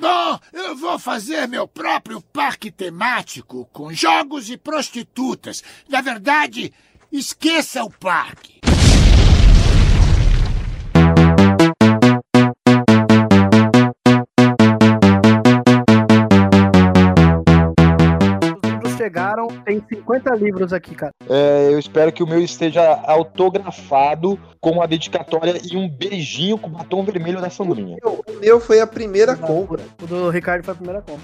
Bom, eu vou fazer meu próprio parque temático com jogos e prostitutas. Na verdade, esqueça o parque. 50 livros aqui, cara. É, eu espero que o meu esteja autografado com uma dedicatória e um beijinho com o batom vermelho da Sandrinha. O meu foi a primeira compra. O do Ricardo foi a primeira compra.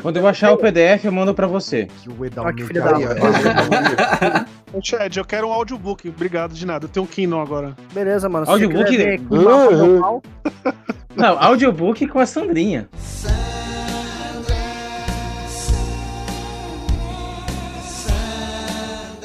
Quando eu achar o PDF, eu mando pra você. Que o Edal Olha que filho da Ô, Chad, eu quero um audiobook. Obrigado de nada. Eu tenho um Kindle agora. Beleza, mano. Audiobook- ver pau, Não, audiobook com a Sandrinha.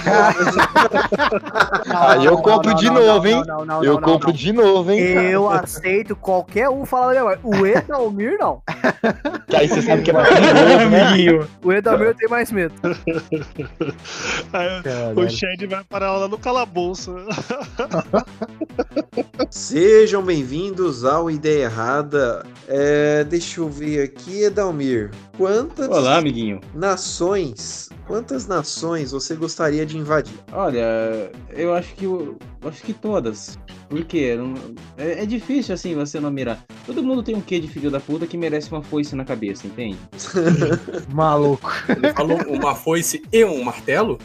Aí eu compro de novo, hein? Eu compro de novo, hein? Eu aceito qualquer um falar da minha. O Edalmir, não. Que aí você sabe que é mais perigoso, né? Amiguinho. O Edalmir eu tenho mais medo. O Chad vai parar lá no calabouço. Sejam bem-vindos ao Ideia Errada. É, deixa eu ver aqui, Edalmir. Quantas Olá, amiguinho. nações, quantas nações você gostaria de invadir? Olha, eu acho que eu, acho que todas. Por quê? Não- É, é difícil assim você não mirar. Todo mundo tem um quê de filho da puta que merece uma foice na cabeça, entende? Maluco. Ele falou uma foice e um martelo?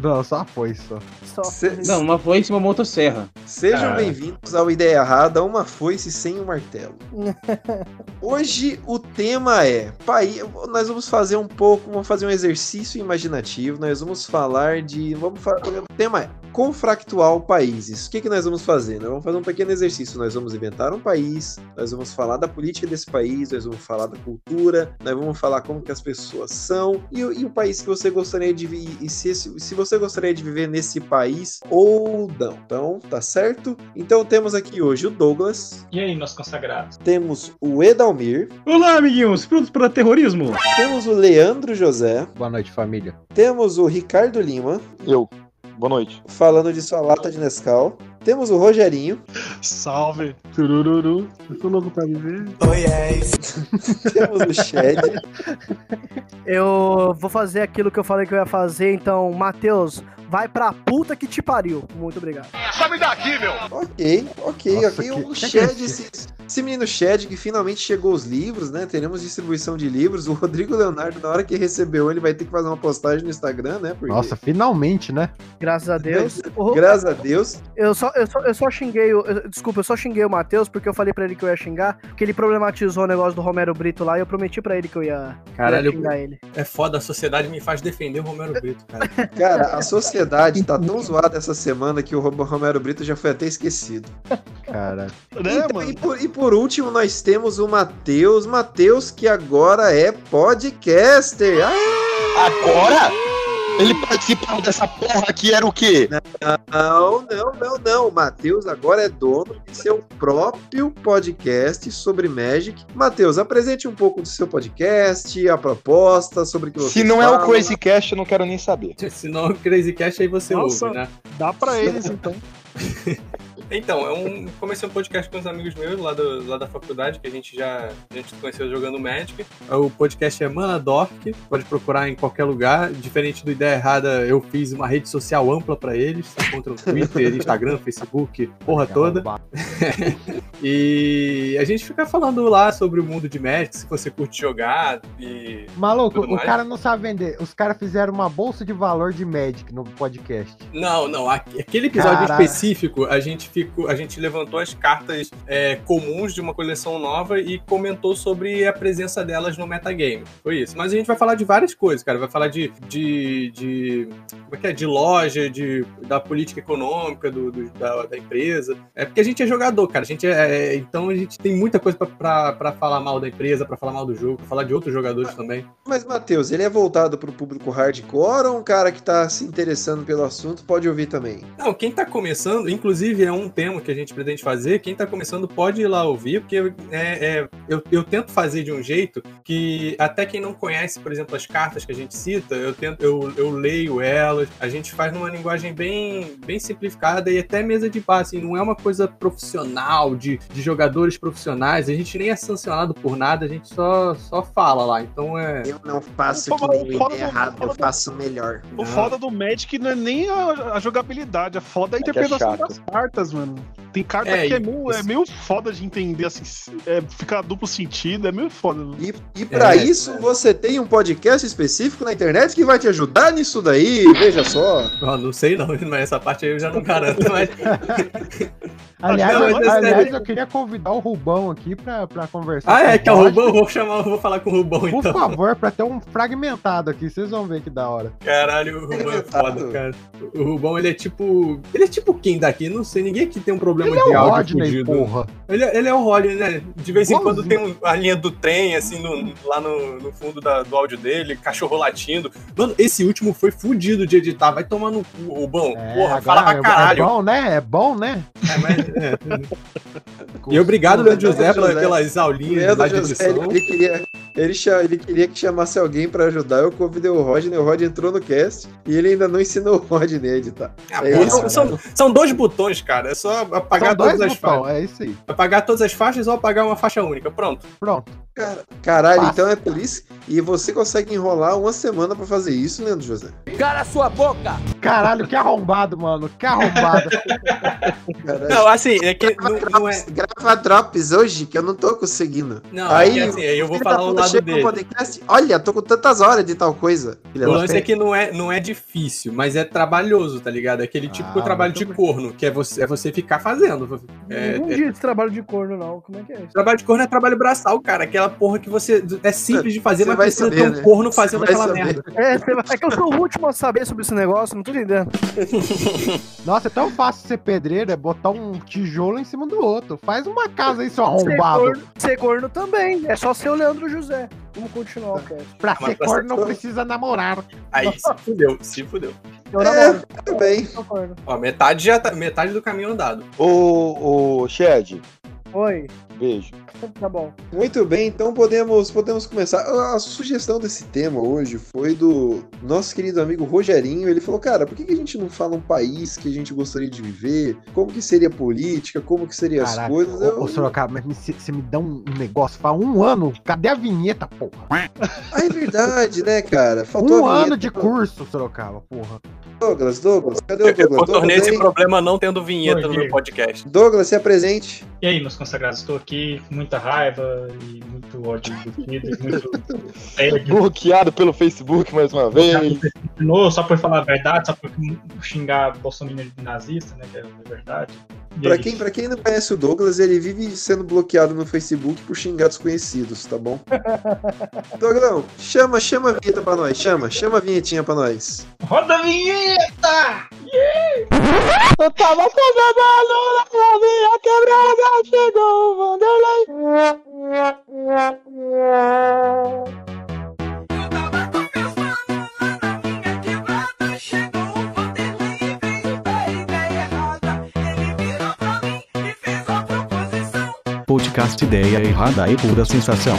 Não, só foi só. Só. Se- Não, uma foice e uma motosserra. Sejam Ah. bem-vindos ao Ideia Errada, uma foice sem um martelo. Hoje o tema é país. Nós vamos fazer um pouco, vamos fazer um exercício imaginativo. Nós vamos falar de, vamos fa- o tema é confractual países. O que que nós vamos fazer? Nós vamos fazer um pequeno exercício. Nós vamos inventar um país, nós vamos falar da política desse país, nós vamos falar da cultura, nós vamos falar como que as pessoas são e, o- e o país que você gostaria de vi- e se, esse- se você gostaria de viver nesse país ou não. Então, tá certo? Então temos aqui hoje o Douglas, E aí, nossos consagrados? temos o Edalmir, Olá, amiguinhos. Prontos para terrorismo? temos o Leandro José, Boa noite, família. temos o Ricardo Lima, Eu. Boa noite. falando de sua lata de Nescau. Temos o Rogerinho, Salve. Turururu. Eu tô louco pra viver. temos o Shed, Eu vou fazer aquilo que eu falei que eu ia fazer, então, Matheus, vai pra puta que te pariu. Muito obrigado. Ok, ok, Nossa, ok. que- O que Shed, agressivo. Esse, menino Shed que finalmente chegou os livros, né? Teremos distribuição de livros. O Rodrigo Leonardo, na hora que recebeu, ele vai ter que fazer uma postagem no Instagram, né? Porque, Nossa, finalmente, né? Graças a Deus. Graças a Deus. Eu só, eu só, eu só xinguei o. eu- Desculpa, eu só xinguei o Matheus porque eu falei pra ele que eu ia xingar, porque ele problematizou o negócio do Romero Brito lá e eu prometi pra ele que eu ia, Caralho, ia xingar ele. é foda, a sociedade me faz defender o Romero Brito, cara. Cara, a sociedade tá tão zoada essa semana que o Ro- Romero Brito já foi até esquecido. Cara. Né, Então, mano? e, por, e por último, nós temos o Matheus. Matheus, que agora é podcaster. Ah, Agora? Ele participava dessa porra aqui, era o quê? não, não, não, não. O Matheus agora é dono de seu próprio podcast sobre Magic. Matheus, apresente um pouco do seu podcast, a proposta, sobre o que você Se não é o fala. Crazy Cast, eu não quero nem saber. Se não é o Crazy Cash, aí você Nossa. ouve, né? Dá pra eles, então. Então, é um, comecei um podcast com uns amigos meus lá, do, lá da faculdade, que a gente já a gente conheceu jogando Magic. O podcast é Manadork, pode procurar em qualquer lugar. Diferente do Ideia Errada, eu fiz uma rede social ampla pra eles. Você encontra no Twitter, Instagram, Facebook, porra toda. E a gente fica falando lá sobre o mundo de Magic, se você curte jogar e... Maluco, Tudo o mais? cara não sabe vender. Os caras fizeram uma bolsa de valor de Magic no podcast. Não, não. aque- Aquele episódio específico, a gente ficou, a gente levantou as cartas é, comuns de uma coleção nova e comentou sobre a presença delas no metagame. Foi isso. Mas a gente vai falar de várias coisas, cara. Vai falar de, de, de como é que é? De loja, de da política econômica do, do- da, da empresa. É porque a gente é jogador, cara. A gente é, é- então a gente tem muita coisa pra falar mal da empresa, pra falar mal do jogo, pra falar de outros jogadores também. Mas, Matheus, ele é voltado pro público hardcore ou um cara que tá se interessando pelo assunto pode ouvir também? Não, quem tá começando, inclusive é um, tema que a gente pretende fazer, quem tá começando pode ir lá ouvir, porque é, é, eu, eu tento fazer de um jeito que até quem não conhece, por exemplo, as cartas que a gente cita, eu, tento, eu, eu leio elas, a gente faz numa linguagem bem, bem simplificada e até mesa de passe, assim, não é uma coisa profissional, de, de jogadores profissionais, a gente nem é sancionado por nada, a gente só, só fala lá, então é... Eu não faço Pô, que é do- errado, eu faço melhor. O foda do Magic não é nem a, a jogabilidade, a foda é a É é interpretação chato. das cartas, mano. Tem carta É, que é meio, é meio foda de entender, assim, é, fica duplo sentido, é meio foda. mano. E, e pra É, isso você tem um podcast específico na internet que vai te ajudar nisso daí, veja só. Ó, não sei não, mas essa parte aí eu já não garanto, mas... Aliás, Não, eu, mas é aliás, eu queria convidar o Rubão aqui pra, pra conversar. Ah, é, que é o. Rubão, eu vou chamar, eu vou falar com o Rubão Por então. favor, pra ter um fragmentado aqui, vocês vão ver que da hora. Caralho, o Rubão é foda, cara. O Rubão, ele é tipo. Ele é tipo quem daqui? Não sei, ninguém aqui tem um problema Ele é de o áudio Rodney, fudido. porra. Ele, é- ele é o Rodney, né? De vez em quando Igualzinho. tem um- a linha do trem, assim, no- lá no, no fundo da- do áudio dele, cachorro latindo. Mano, esse último foi fudido de editar. Vai tomar no cu, Rubão. É, Porra, agora fala pra é- caralho. É bom, né? É bom, né? É, mas- é. E obrigado, Leandro José, José. pelas aulinhas Leandro lá de ele queria, ele, cha- ele queria que chamasse alguém pra ajudar. Eu convidei o Rodney, o Rodney entrou no cast e ele ainda não ensinou o Rodney a editar. Ah, É pô, isso, são, são, são dois botões, cara. É só apagar todas as botões, faixas. é isso aí. Apagar todas as faixas ou apagar uma faixa única. Pronto. Pronto. Cara, caralho, Fácil. então é por isso. E você consegue enrolar uma semana pra fazer isso, Leandro José? Caralho, que arrombado, mano. Que arrombado. Caralho. Não, assim, é que não, não é. Drops, Grava drops hoje que eu não tô conseguindo. Não, Aí, é assim, eu vou falar o puta lado dele. podcast, Olha, tô com tantas horas de tal coisa. Filha O lance é que não é, não é difícil, mas é trabalhoso, tá ligado? É aquele tipo Ah, de trabalho de muito corno, que é você, é você ficar fazendo. É, não é- dia de trabalho de corno, não. Como é que é isso? trabalho de corno é trabalho braçal, cara. Aquela porra que você. É simples de fazer, Você mas vai saber, ter um né? corno fazendo aquela saber. merda. É, vai- é que eu sou o último a saber sobre esse negócio, não tô entendendo. Nossa, é tão fácil ser pedreiro, é botar um tijolo em cima do outro. Faz uma casa aí, seu Ser arrombado. corno, ser corno também. É só ser o Leandro José. Vamos continuar o cast. Pra ser corno não precisa namorar. Aí se fudeu, se fudeu. Eu É, namoro, corno. Ó, metade já tá, metade do caminho andado. Ô, ô, Shed, Oi, beijo. tá bom. Muito bem, então podemos, podemos começar. A, sugestão desse tema hoje foi do nosso querido amigo Rogerinho. Ele falou, cara, por que, que a gente não fala um país que a gente gostaria de viver? Como que seria a política? Como que seriam as coisas? ô, Eu- ô Sorocaba, mas você me dá um negócio, faz um ano, cadê a vinheta, porra? Ah, é verdade, né, cara? Faltou Um a vinheta. ano de curso, Sorocaba, porra. Douglas, Douglas, cadê Eu, o eu Douglas? contornei Douglas, esse problema não tendo vinheta Oi, no meu podcast. Douglas, se apresente. E aí, meus consagrados, estou aqui com muita raiva e muito ódio embutido, e muito. Bloqueado pelo Facebook mais uma vez. De novo, só por falar a verdade, só por xingar Bolsonaro de nazista, né, que é verdade. Pra é quem, pra quem não conhece o Douglas, ele vive sendo bloqueado no Facebook por xingar desconhecidos, tá bom? Douglão, chama, chama a vinheta pra nós, chama, chama a vinhetinha pra nós. Roda a vinheta! Eu tava fazendo a lula pra mim, a quebrada chegou o Vanderlei. Podcast Ideia Errada e Pura Sensação.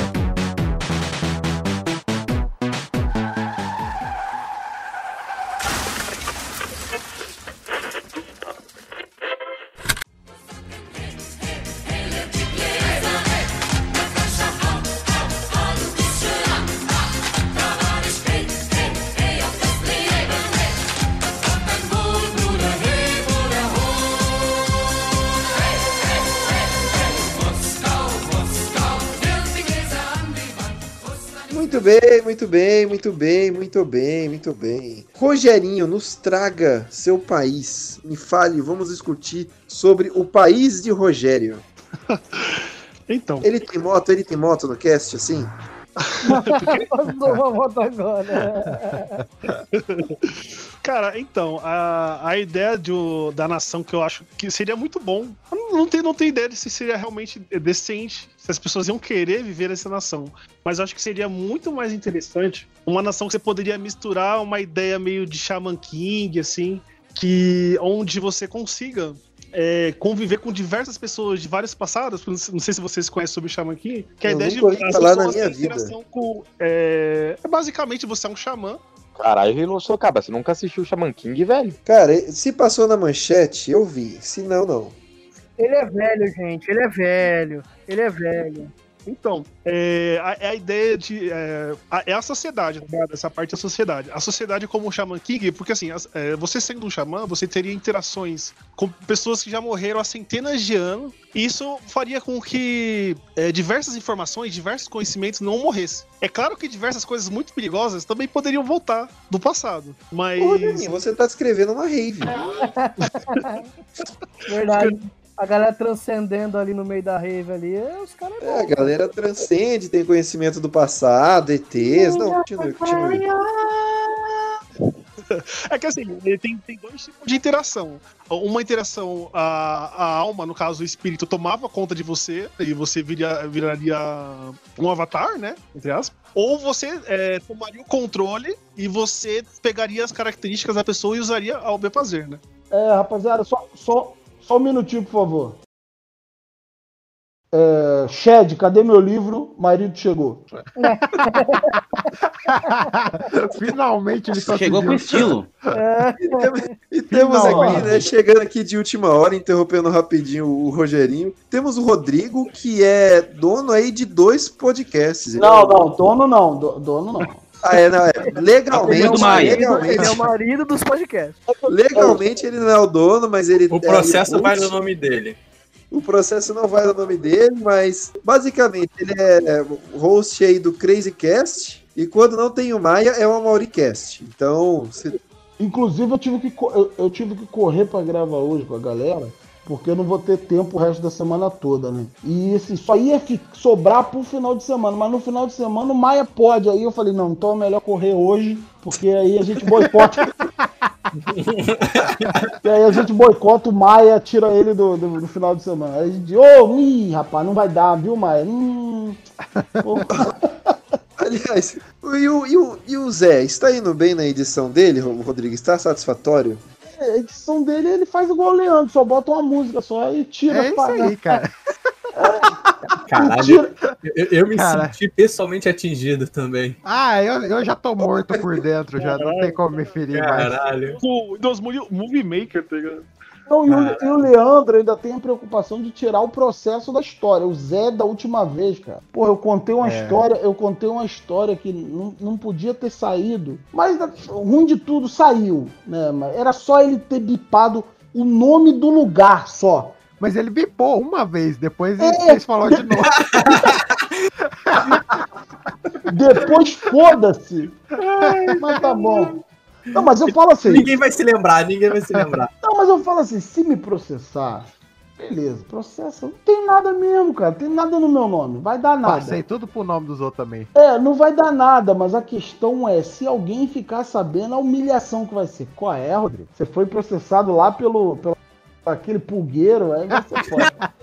Muito bem, muito bem. Rogerinho, nos traga seu país. Me fale, vamos discutir sobre o país de Rogério. Então, Ele tem moto, ele tem moto no cast, assim? Mandou uma moto agora. cara, então, a, a ideia de da nação que eu acho que seria muito bom. Eu não, tenho, não tenho ideia de se seria realmente decente, se as pessoas iam querer viver essa nação. Mas eu acho que seria muito mais interessante uma nação que você poderia misturar uma ideia meio de Shaman King, assim, que onde você consiga é, conviver com diversas pessoas de vários passados. Não sei se vocês conhecem sobre o Shaman King, que a Eu ideia de as falar na pessoas minha terem vida. com. É, é basicamente você é um xamã. Caralho, eu não sou cabra. Você nunca assistiu o Shaman King, velho? Cara, se passou na manchete, eu vi. Se não, não. Ele é velho, gente. Ele é velho. Ele é velho. Então, é a, é a ideia de. É a, é a sociedade, né? essa parte da sociedade. A sociedade como o Shaman King, porque assim, as- é, você sendo um xamã, você teria interações com pessoas que já morreram há centenas de anos, e isso faria com que é, diversas informações, diversos conhecimentos não morressem. É claro que diversas coisas muito perigosas também poderiam voltar do passado, mas. Ô, Daninho, você tá descrevendo uma rave. Verdade. A galera transcendendo ali no meio da rave ali, é, os caras. É, a galera transcende, tem conhecimento do passado, ETs. Não, continue, continue. É que assim, ele tem, tem dois tipos de interação. Uma interação, a, a alma, no caso o espírito, tomava conta de você e você viria, viraria um avatar, né? Entre aspas. Ou você é, tomaria o controle e você pegaria as características da pessoa e usaria ao bel fazer, né? É, rapaziada, só, só, só um minutinho, por favor. É, Shed, cadê meu livro? Marido chegou. Finalmente ele Chegou com estilo. E temos, e temos aqui, né, chegando aqui de última hora, interrompendo rapidinho o Rogerinho, temos o Rodrigo, que é dono aí de dois podcasts. Não, é- não, dono não, do- dono não. Ah, é, não, é. Legalmente, Maia. Ele é legalmente, o marido dos podcasts. legalmente ele não é o dono, mas ele O é, processo ele vai no nome dele. O processo não vai no nome dele, mas basicamente ele é host aí do CrazyCast. E quando não tem o Maia, é o AmauriCast. Então, se- Inclusive, eu tive que, eu, eu tive que correr pra gravar hoje com a galera, porque eu não vou ter tempo o resto da semana toda, né? E assim, só ia sobrar pro final de semana, mas no final de semana o Maia pode. Aí eu falei, não, então é melhor correr hoje, porque aí a gente boicota. e aí a gente boicota o Maia, tira ele do, do, do final de semana. Aí a gente, ô, ih, rapaz, não vai dar, viu, Maia? Hum. Aliás, e o, e, o, e o Zé, está indo bem na edição dele, Ro- Rodrigo? Está satisfatório? A edição dele, ele faz igual o Leandro, só bota uma música só e tira É isso paradas. aí, cara. Caralho, eu, eu me Cara. senti pessoalmente atingido também. Ah, eu, eu já tô morto por dentro, já não tem como me ferir mais. Caralho. O Windows Movie Maker, tá ligado? Não, e, o, e o Leandro ainda tem a preocupação de tirar o processo da história. O Zé da última vez, cara. Pô, eu contei uma É. história, eu contei uma história que não, não podia ter saído. Mas ruim de tudo saiu, né? Era só ele ter bipado o nome do lugar só. Mas ele bipou uma vez, depois ele É. fez falou de novo. Depois foda-se. Mas tá bom. Não, mas eu falo assim. Ninguém vai se lembrar, ninguém vai se lembrar. Não, mas eu falo assim, se me processar, beleza, processa. Não tem nada mesmo, cara. Tem nada no meu nome. Vai dar nada. Passei tudo pro nome dos outros também. É, não vai dar nada, mas a questão é, se alguém ficar sabendo a humilhação que vai ser. Qual é, Rodrigo? Você foi processado lá pelo, pelo aquele pulgueiro, aí ser foda.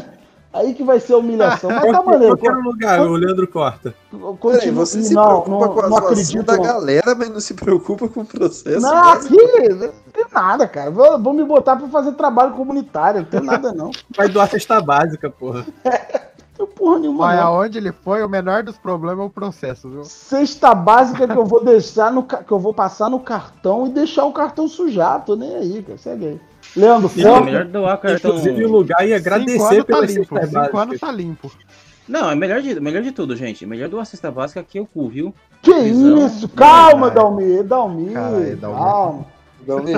É, aí que vai ser a humilhação. Mas tá maneiro. Qualquer lugar, o Leandro corta. Peraí, você se não, preocupa não, com a não acredito. da não. galera, mas não se preocupa com o processo. Não, né? aqui, não tem nada, cara. Vou, vou me botar pra fazer trabalho comunitário, não tem nada não. Vai doar cesta básica, porra. Não porra nenhuma Mas aonde ele foi, o menor dos problemas é o processo, viu? Cesta básica que eu vou deixar no que eu vou passar no cartão e deixar o cartão sujar, tô nem aí, cara. Segue aí. Leandro, Não, é melhor doar cartão. Inclusive, o lugar Cinco agradecer anos tá limpo, cinco anos tá limpo. Não, é melhor de, melhor de tudo, gente. Melhor doar cesta básica que o cu, viu? Que Visão. isso? Calma, Caralho. Dalmir, Dalmir. Caralho, Dalmir.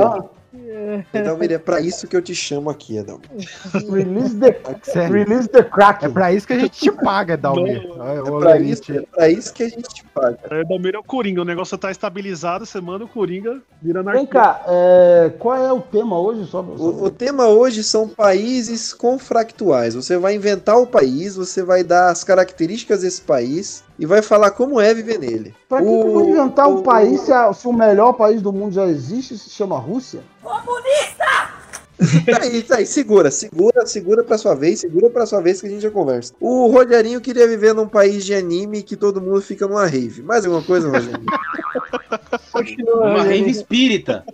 Edalmir, Edalmir, é pra isso que eu te chamo aqui, Edalmir. Release the, Sério. release the crack. É pra isso que a gente te paga, Dalmir. É pra, Lerite. isso, é pra isso que a gente te paga. É, Dalmeiro é o Coringa, o negócio tá estabilizado, você manda o Coringa, vira Vem anarquia. cá, é, qual é o tema hoje? Só, só- O, o tema hoje são países confractuais. Você vai inventar o país, você vai dar as características desse país e vai falar como é viver nele. Pra que, que eu vou inventar um país se, a- se o melhor país do mundo já existe e se chama Rússia? Tá aí, tá aí, segura, segura, segura pra sua vez, segura pra sua vez que a gente já conversa. O Rogerinho queria viver num país de anime que todo mundo fica numa rave. Mais alguma coisa, Rogerinho? Uma rave espírita.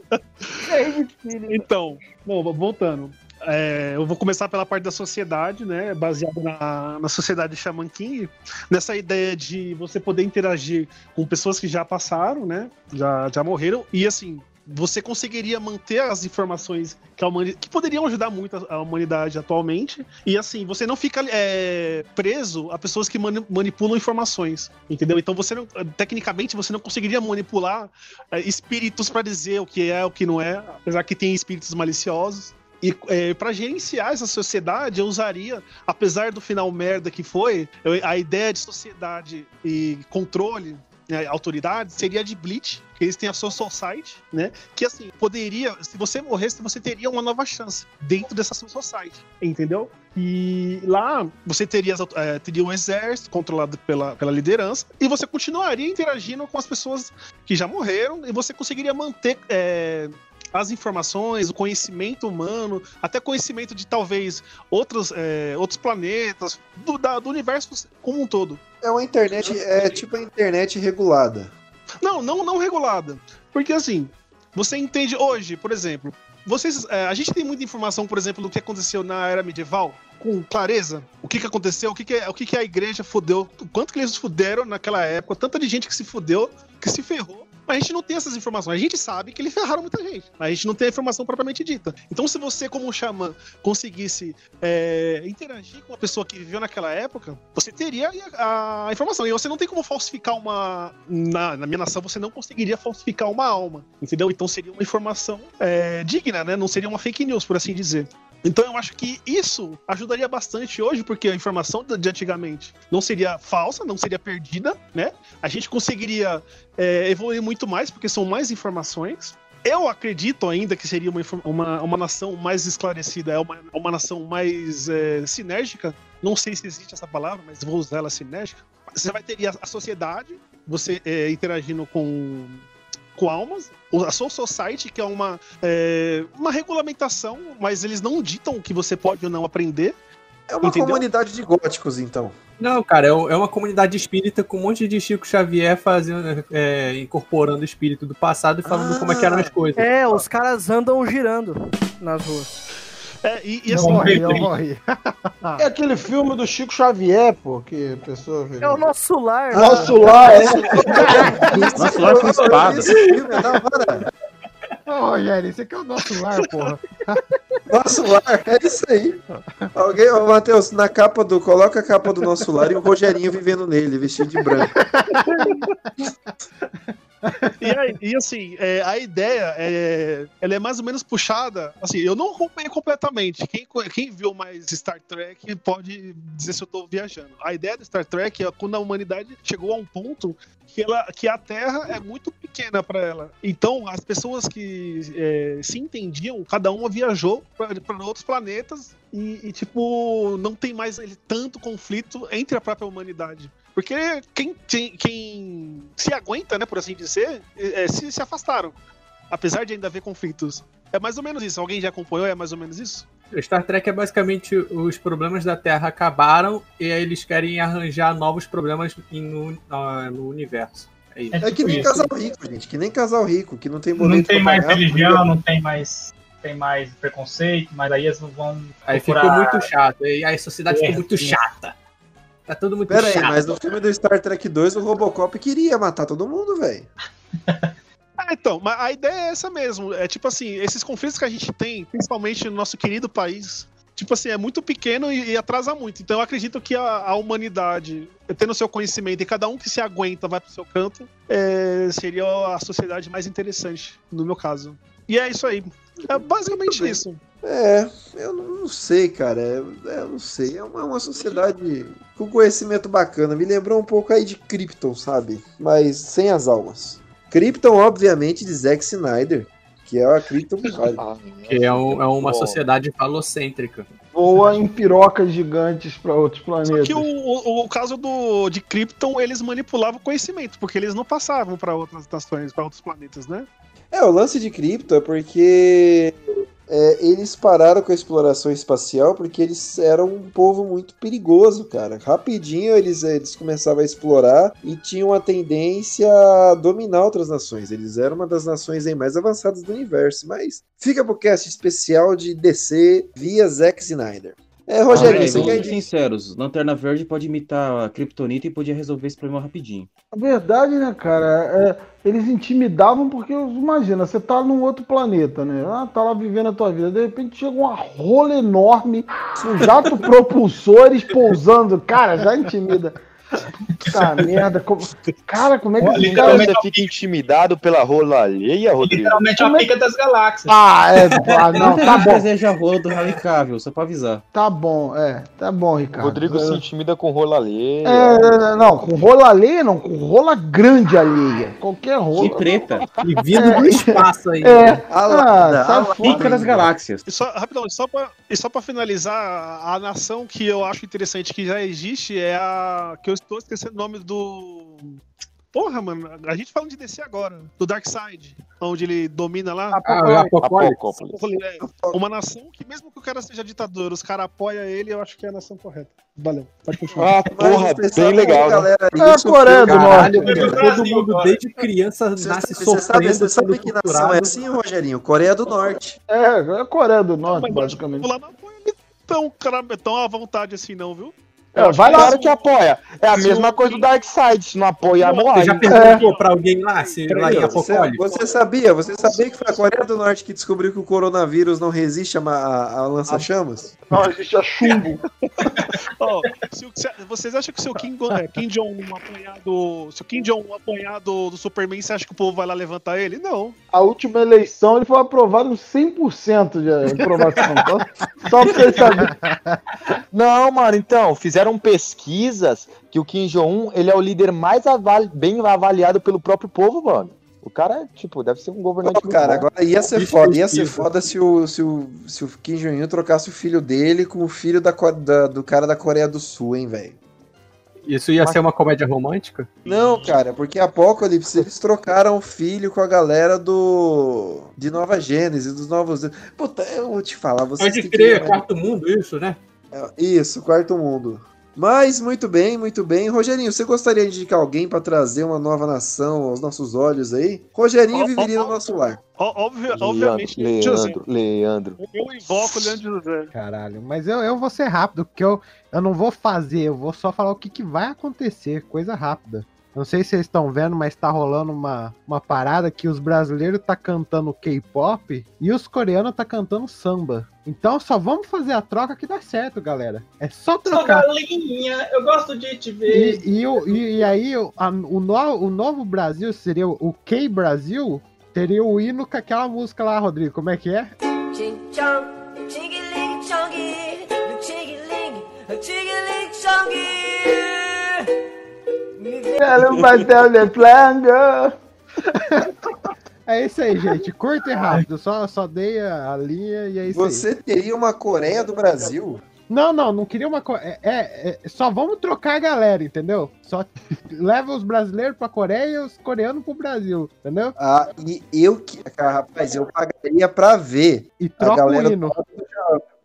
Então, não, voltando. É, eu vou começar pela parte da sociedade, né? Baseado na, na sociedade Shaman King, nessa ideia de você poder interagir com pessoas que já passaram, né? Já, já morreram, e assim. Você conseguiria manter as informações que, que poderiam ajudar muito a, a humanidade atualmente. E assim, você não fica é, preso a pessoas que mani- manipulam informações. Entendeu? Então você não. Tecnicamente, você não conseguiria manipular é, espíritos para dizer o que é, o que não é, apesar que tem espíritos maliciosos. E é, para gerenciar essa sociedade, eu usaria, apesar do final merda que foi, eu- a ideia de sociedade e controle, né, autoridade, seria de Bleach, que eles têm a sua society, né? Que assim, poderia, se você morresse, você teria uma nova chance dentro dessa sua society, entendeu? E lá você teria, eh, teria um exército controlado pela, pela liderança e você continuaria interagindo com as pessoas que já morreram e você conseguiria manter eh, as informações, o conhecimento humano, até conhecimento de talvez outros, eh, outros planetas, do, da- do universo como um todo. É uma internet, é tipo a internet regulada. Não, não, não regulada. Porque assim, você entende hoje, por exemplo, vocês, é, a gente tem muita informação, por exemplo, do que aconteceu na era medieval, com clareza. O que, que aconteceu, o que, que, o que, que a igreja fudeu, o quanto que eles fuderam naquela época, tanta de gente que se fudeu, que se ferrou. Mas a gente não tem essas informações. A gente sabe que eles ferraram muita gente, mas a gente não tem a informação propriamente dita. Então, se você, como um xamã, conseguisse é, interagir com uma pessoa que viveu naquela época, você teria a, a informação. E você não tem como falsificar uma. Na, na minha nação, você não conseguiria falsificar uma alma, entendeu? Então seria uma informação é, digna, né? Não seria uma fake news, por assim dizer. Então eu acho que isso ajudaria bastante hoje, porque a informação de antigamente não seria falsa, não seria perdida, né? A gente conseguiria é, evoluir muito mais, porque são mais informações. Eu acredito ainda que seria uma, uma, uma nação mais esclarecida, é uma, uma nação mais é, sinérgica. Não sei se existe essa palavra, mas vou usar ela sinérgica. Você vai ter a, a sociedade, você é, interagindo com, com almas, o- a Soul Society, que é uma, é, uma regulamentação, mas eles não ditam o que você pode ou não aprender. É uma Entendeu? comunidade de góticos, então. Não, cara, é é uma comunidade espírita com um monte de Chico Xavier fazendo, é, incorporando o espírito do passado e falando como é que eram as coisas. É, os caras andam girando nas ruas. É, e, e Eu assim, morri, eu morri. É aquele filme do Chico Xavier, pô, que a pessoa vê. É o nosso lar. Nosso lar, é. Nosso lar com espada. Esse filme é da hora. Ô, Rogério, esse aqui é o nosso lar, porra. Nosso lar, é isso aí. Alguém, ô Matheus, na capa do. Coloca a capa do nosso lar e o Rogerinho vivendo nele, vestido de branco. E, aí- e, assim, é, a ideia é, ela é mais ou menos puxada. Assim, eu não acompanhei completamente. Quem, quem viu mais Star Trek pode dizer se eu tô viajando. A ideia do Star Trek é quando a humanidade chegou a um ponto que, ela, que a Terra é muito pequena para ela. Então, as pessoas que é, se entendiam, cada uma viajou para outros planetas e, e, tipo, não tem mais ele, tanto conflito entre a própria humanidade. Porque quem, quem, quem se aguenta, né, por assim dizer, é, se, se afastaram. Apesar de ainda haver conflitos. É mais ou menos isso. Alguém já acompanhou? É mais ou menos isso? Star Trek é basicamente os problemas da Terra acabaram e aí eles querem arranjar novos problemas em- no, ah, no universo. É isso. É que tipo nem isso. casal rico, gente. Que nem casal rico, que não tem boleto Não tem mais pagar, religião, não tem mais, tem mais preconceito, mas aí eles não vão. Aí procurar- ficou muito chato. E aí a sociedade É, ficou muito sim. chata. Tá tudo muito Pera aí, chato. mas no filme do Star Trek 2, o Robocop queria matar todo mundo, velho. Ah, então, mas a ideia é essa mesmo. É tipo assim, esses conflitos que a gente tem, principalmente no nosso querido país, tipo assim, é muito pequeno e, e atrasa muito. Então eu acredito que a, a humanidade, tendo seu conhecimento e cada um que se aguenta vai pro seu canto, é, seria a sociedade mais interessante, no meu caso. E é isso aí. É basicamente isso. É, eu não, sei, cara. É, é, eu não sei. É uma, uma sociedade com conhecimento bacana. Me lembrou um pouco aí de Krypton, sabe? Mas sem as almas. Krypton, obviamente, de Zack Snyder, que é a Krypton Valley. Que é, um- é uma sociedade falocêntrica. Voa em pirocas gigantes pra outros Só planetas. que o, o, o caso do, de Krypton, eles manipulavam o conhecimento, porque eles não passavam para outras nações, para outros planetas, né? É, o lance de Krypton é porque é, eles pararam com a exploração espacial porque eles eram um povo muito perigoso, cara. Rapidinho eles, eles começavam a explorar e tinham a tendência a dominar outras nações. Eles eram uma das nações aí mais avançadas do universo. Mas fica pro cast especial de DC via Zack Snyder. É, Rogério, Ah, você vamos quer ser sinceros, Lanterna Verde pode imitar a Kryptonita e podia resolver esse problema rapidinho. A verdade, né, cara, é, eles intimidavam porque, imagina, você tá num outro planeta, né? Ah, tá lá vivendo a tua vida. De repente chega uma rola enorme, um jato propulsores pousando. Cara, já intimida. Puta merda. como- Cara, como é que. Você fica intimidado pela rola alheia, Rodrigo? Literalmente a pica das galáxias. Ah, é. Ah, não, tá bom. Deseja rolo do Cavill, só pra avisar. Tá bom, é. Tá bom, Ricardo. Rodrigo se intimida com rola alheia. É, é, não, com rola alheia não, com rola grande alheia. Qualquer rola. E preta. E vindo do espaço ainda. É. Alada, Ah, alada. fora. Pica das galáxias. E só, rapidão, e só pra, e só pra finalizar, a, a nação que eu acho interessante que já existe é a. que eu estou esquecendo o nome do. Porra, mano, a gente falando de DC agora, do Darkseid, onde ele domina lá. Ah, Apocalipse. Apocalipse. É, uma nação que, mesmo que o cara seja ditador, os caras apoiam ele, eu acho que é a nação correta. Valeu, pode continuar. Ah, porra, bem legal. né? galera, É a Coreia do Norte. velho, todo mundo desde criança Você nasce sabe, você sabe, sofrendo, você sabe que nação é assim, Rogerinho? Coreia do Norte. É, é a Coreia do Norte, Mas basicamente. lá não apoia ele tão, cara, tão à vontade assim, não, viu? É, vai lá. Que apoia. É a mesma coisa do Darkseid. Se não apoiar, Você morre. já perguntou pra alguém lá se lá em Você, Apocalipse? você sabia? Você sabia que foi a Coreia do Norte que descobriu que o coronavírus não resiste a, a- a lança-chamas? Não, existe a chumbo. Ó, se se- vocês acham que se o Kim, é, Kim Jong-un apanhar do. Se o Kim Jong-un apanhar do, do Superman, você acha que o povo vai lá levantar ele? Não. A última eleição ele foi aprovado com 100% de aprovação. Tá? Só pra vocês saberem. Não, mano, então, fizeram pesquisas que o Kim Jong-un, ele é o líder mais avali- bem avaliado pelo próprio povo, mano. O cara, tipo, deve ser um governante muito cara, bom. agora ia ser foda. Ia ser foda se o, se o, se o Kim Jong-un trocasse o filho dele com o filho da, da- do cara da Coreia do Sul, hein, velho? Isso ia ser uma comédia romântica? Não, cara, porque Apocalipse eles trocaram o filho com a galera do. de Nova Gênesis, dos novos. Puta, eu vou te falar, vocês Pode crer, que- quarto mundo, isso, né? Isso, quarto mundo. Mas, muito bem, muito bem. Rogerinho, você gostaria de indicar alguém pra trazer uma nova nação aos nossos olhos aí? Rogerinho Ó, viveria ó. no nosso lar. Ó, óbvio- Leandro, obviamente, José. Leandro, Leandro. Eu invoco o Leandro José. Caralho, mas eu, eu vou ser rápido, porque eu, eu não vou fazer, eu vou só falar o que, que vai acontecer, coisa rápida não sei se vocês estão vendo, mas tá rolando uma, uma parada que os brasileiros tá cantando K-pop e os coreanos tá cantando samba. Então só vamos fazer a troca que dá certo, galera. É só trocar. Só galinha, eu gosto de te ver. E, e, e, e aí a, o, no, o novo Brasil seria o K-Brasil, teria o hino com aquela música lá, Rodrigo. Como é que é? Tchim, tchom, tching, tchong, tching, tching, Quero um pastel de flango. É isso aí, gente. Curto e rápido. Só, só dei a, a linha e é isso aí. Você teria uma Coreia do Brasil? Não, não, não queria uma coisa. É, é- é- só vamos trocar a galera, entendeu? Só leva os brasileiros pra Coreia e os coreanos pro Brasil, entendeu? Ah, e eu que. Cara, rapaz, eu pagaria pra ver E a troca o galera hino. do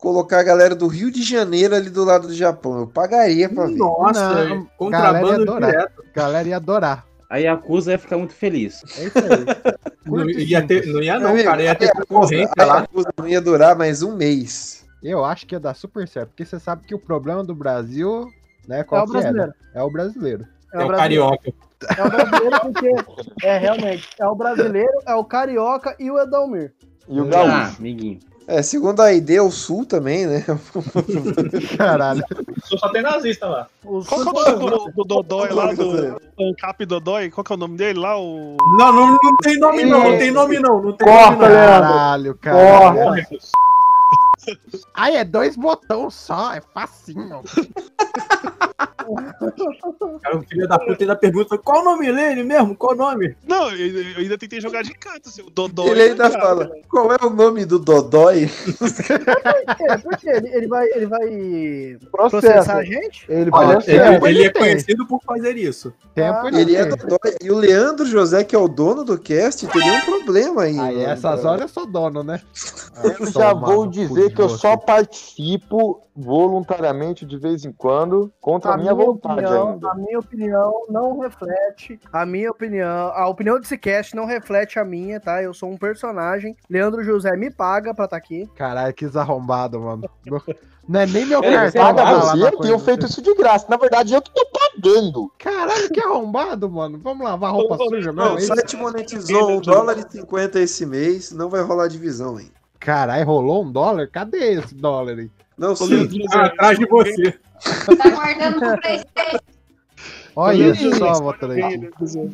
colocar a galera do Rio de Janeiro ali do lado do Japão. Eu pagaria pra ver. Nossa, Não, galera ia contrabando adorar. direto. Galera ia adorar. A Yakuza ia ficar muito feliz. É isso aí. Não ia, ter, simples. não ia não, Amigo, cara. Ia ter a concorrente Yakuza- a lá. Yakuza não ia durar mais um mês. Eu acho que ia dar super certo, porque você sabe que o problema do Brasil, né, É qual o que era? brasileiro. É o brasileiro. É o brasileiro. carioca. É o brasileiro porque. É, realmente. É o brasileiro, é o carioca e o Edalmir. E o Ah, Gaúcho. amiguinho. É, segundo a ID, é o Sul também, né? Caralho. Só, só tem nazista lá. Os Qual que é o nome do, do Dodói lá, do Ancap Dodói? Qual que é o nome dele lá? O... Não, não, não tem nome não, não tem nome não. Não tem Corta, nome não. Leandro. Caralho, cara. Corta. Ai, é dois botões só, é facinho. Cara, o filho da puta ainda pergunta qual o nome dele mesmo? Qual o nome? Não, eu, eu ainda tentei jogar de canto, assim, o Dodói. Ele ainda cara. fala, qual é o nome do Dodói? É, por quê? Ele, ele vai, ele vai Processa. processar a gente? Ele Olha, ele, ele é conhecido por fazer isso. Tempo Ele é. Dodói. E o Leandro José, que é o dono do cast, teria um problema aí. Aí mano. essas horas eu sou dono, né? Eu já vou dizer que eu só participo voluntariamente de vez em quando, contra a minha vontade opinião, ainda. a minha opinião não reflete a minha opinião. A opinião desse cast não reflete a minha, tá? Eu sou um personagem. Leandro José me paga pra estar aqui. Caralho, que desarrombado, mano. Não é nem meu cartão. paga tá lá você, eu tenho feito isso de graça. Na verdade, eu que tô pagando. Caralho, que arrombado, mano. Vamos lavar roupa suja. Não, é o site monetizou um dólar e 50 esse mês, não vai rolar divisão, hein? Caralho, rolou um dólar? Cadê esse dólar aí? Não sei. Leandro José, Ah, atrás de você. Tá guardando pro Playstation. Olha isso só, escolhe José.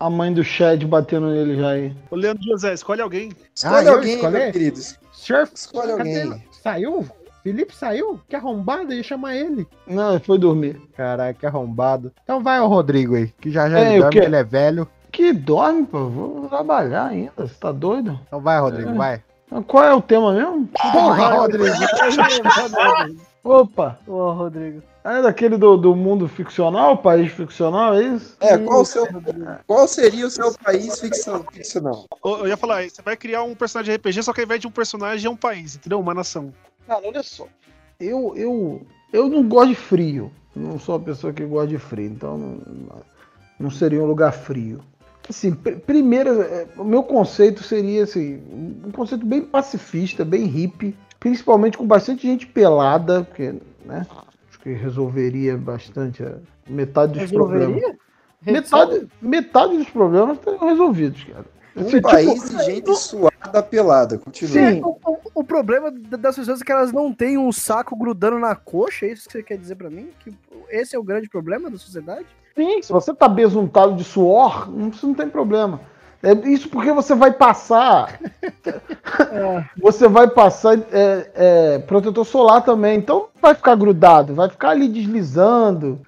A mãe do Chad batendo nele já aí. Ô, Leandro José, escolhe alguém. Escolhe Ah, alguém, escolhi? meu querido. Senhor, Escolhe cadê? alguém. Saiu? Felipe saiu? Que arrombado, ia chamar ele. Não, ele foi dormir. Caralho, que arrombado. Então vai o Rodrigo aí, que já já É, ele dorme, ele é velho. Que dorme, pô. Vou trabalhar ainda. Você tá doido? Então vai, Rodrigo, É. vai. Qual é o tema mesmo? Porra, Rodrigo. Opa! Ô, Rodrigo. É daquele do, do mundo ficcional, país ficcional, é isso? É, qual, o seu, qual seria o seu país ficção, ficcional? Eu ia falar, você vai criar um personagem de RPG, só que ao invés de um personagem é um país, entendeu? Uma nação. Cara, olha só. Eu, eu, eu não gosto de frio. Não sou uma pessoa que gosta de frio, então não, não seria um lugar frio. Assim, pr- primeiro, é, o meu conceito seria assim, um conceito bem pacifista, bem hippie, principalmente com bastante gente pelada, porque, né? Acho que resolveria bastante a metade dos problemas. Resolveria? Metade, metade dos problemas estão resolvidos, cara. Um Assim, tipo, país de gente suada pelada. Continua. Sim. O, problema das pessoas é que elas não têm um saco grudando na coxa, é isso que você quer dizer pra mim? Que esse é o grande problema da sociedade? Sim, se você tá besuntado de suor, não- isso não tem problema. É isso porque você vai passar. Você vai passar é, é, protetor solar também. Então vai ficar grudado, vai ficar ali deslizando.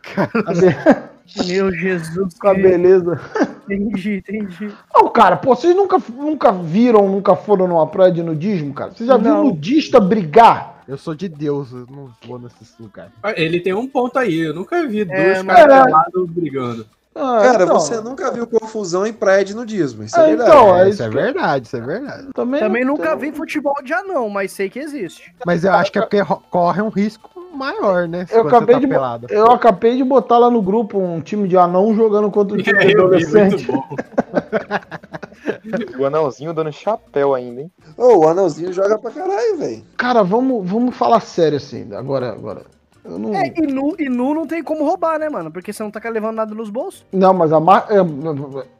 A be- Meu Jesus. Com a beleza. Entendi, entendi. Não, cara, pô, vocês nunca, nunca viram, nunca foram numa praia de nudismo, cara? Você já viu Não. nudista brigar? Eu sou de Deus, eu não vou nesses lugares. Ele tem um ponto aí, eu nunca vi É, dois caras brigando. Ah, Cara, então, você nunca viu confusão em praia de nudismo. Isso é, É, verdade. então, É, isso é verdade, isso é verdade. Também, Também não- nunca vi futebol de anão, mas sei que existe. Mas eu acho que é porque corre um risco maior, né? Eu acabei, tá de, pelado. eu acabei de botar lá no grupo um time de anão jogando contra um time de adolescente. O anãozinho dando chapéu ainda, hein? Ô, o anãozinho joga pra caralho, velho. Cara, vamos, vamos falar sério assim, agora, agora. Não, É, e nu, e nu não tem como roubar, né, mano? Porque você não tá levando nada nos bolsos. não mas a marca. É,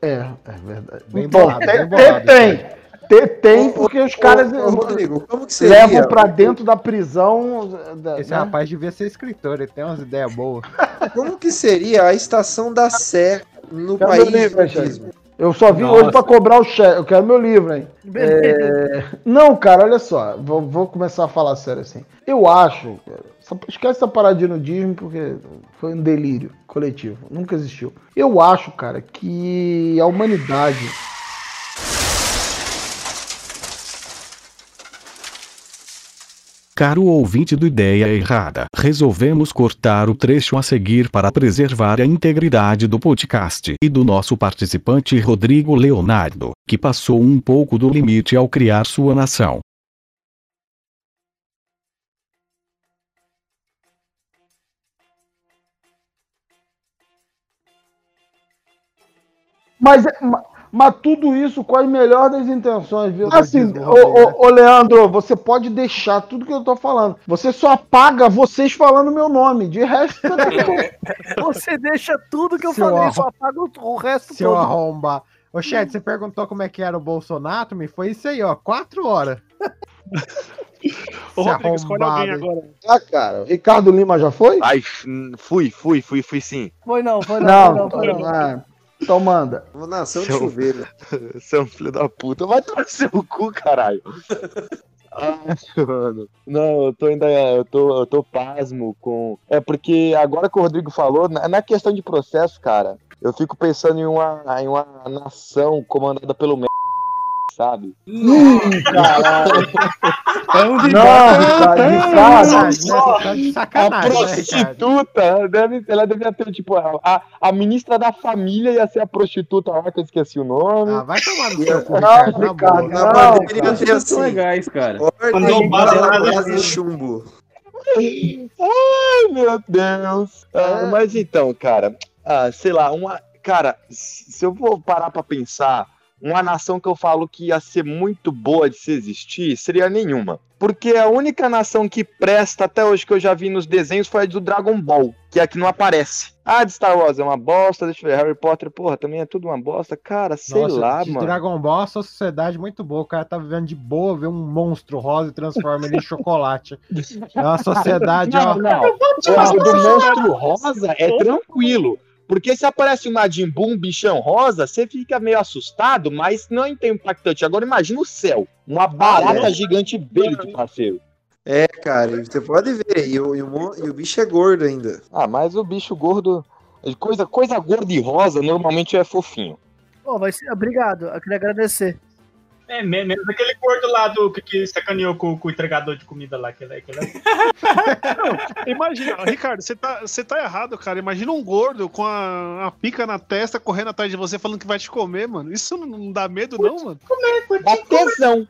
é, é verdade. Bem Bom, bolado, tem, bem bolado, tem, tem, tem, Ô, porque os ô, caras ô, Rodrigo, como que seria? levam pra dentro da prisão. da- Esse né? rapaz devia ser escritor, ele tem umas ideias boas. Como que seria a estação da Sé no Quero país livro? Eu só vim Nossa. hoje pra cobrar o cheque. Eu quero meu livro, hein? É, Não, cara, olha só. Vou, vou começar a falar sério assim. Eu acho. cara, Esquece essa parada de nudismo, porque foi um delírio coletivo. Nunca existiu. Eu acho, cara, que a humanidade. Caro ouvinte do Ideia Errada, resolvemos cortar o trecho a seguir para preservar a integridade do podcast e do nosso participante Rodrigo Leonardo, que passou um pouco do limite ao criar sua nação. Mas, ma- mas tudo isso com as melhores das intenções, viu? Assim, ô, né? ô, ô, Leandro, você pode deixar tudo que eu tô falando. Você só apaga vocês falando meu nome. De resto, você tá Você deixa tudo que eu Seu falei, só apaga o, o resto Seu todo. arromba. Ô, Chat, você perguntou como é que era o Bolsonaro, me foi isso aí, ó, quatro horas. Ô, Rodrigo, escolhe alguém agora. Ah, cara, o Ricardo Lima já foi? Ai, fui, fui, fui, fui sim. Foi não, foi não, Não, foi não, foi não. ah, então manda. Uma nação de chuveiro. Você é um filho da puta. Vai tomar seu cu, caralho. Ai, mano. Não, eu tô ainda. Eu tô, eu tô pasmo com. É porque agora que o Rodrigo falou, na, na questão de processo, cara, eu fico pensando em uma, em uma nação comandada pelo Sabe? caralho. Tão de Não, cara, de fato. Tá de A sacanagem, né, prostituta, deve, ela devia ter, tipo, a, a ministra da família ia ser a prostituta lá, que eu esqueci o nome. Ah, vai tomar no seu cu, Não, Ricardo, não. Ter Prostitutas assim. legais, cara. Bala na chumbo. Ai, meu Deus. Ah, mas então, cara, ah, sei lá, uma. Cara, se eu vou parar pra pensar, uma nação que eu falo que ia ser muito boa de se existir seria nenhuma. Porque a única nação que presta até hoje que eu já vi nos desenhos foi a do Dragon Ball, que é a que não aparece. Ah, de Star Wars é uma bosta, deixa eu ver, Harry Potter, porra, também é tudo uma bosta. Cara, sei Nossa, lá, de mano. Dragon Ball é uma sociedade muito boa. O cara tá vivendo de boa, vê um monstro rosa e transforma ele em chocolate. É uma sociedade, ó. Não, não. O do monstro rosa é tranquilo. Porque se aparece um Majin Buu, um bichão rosa, você fica meio assustado, mas não é tão impactante. Agora imagina o céu. Uma barata gigante verde, parceiro. É, cara, e você pode ver. E o, e o e o bicho é gordo ainda. Ah, mas o bicho gordo. Coisa, coisa gorda e rosa normalmente é fofinho. Pô, vai ser. Obrigado, eu queria agradecer. É, me- menos aquele gordo lá do que, que sacaneou com, com o entregador de comida lá. Que, ele- que ele- Imagina, Ricardo, você tá, você tá errado, cara. Imagina um gordo com a, a pica na testa correndo atrás de você falando que vai te comer, mano. Isso não, não dá medo, não, mano? Dá tesão.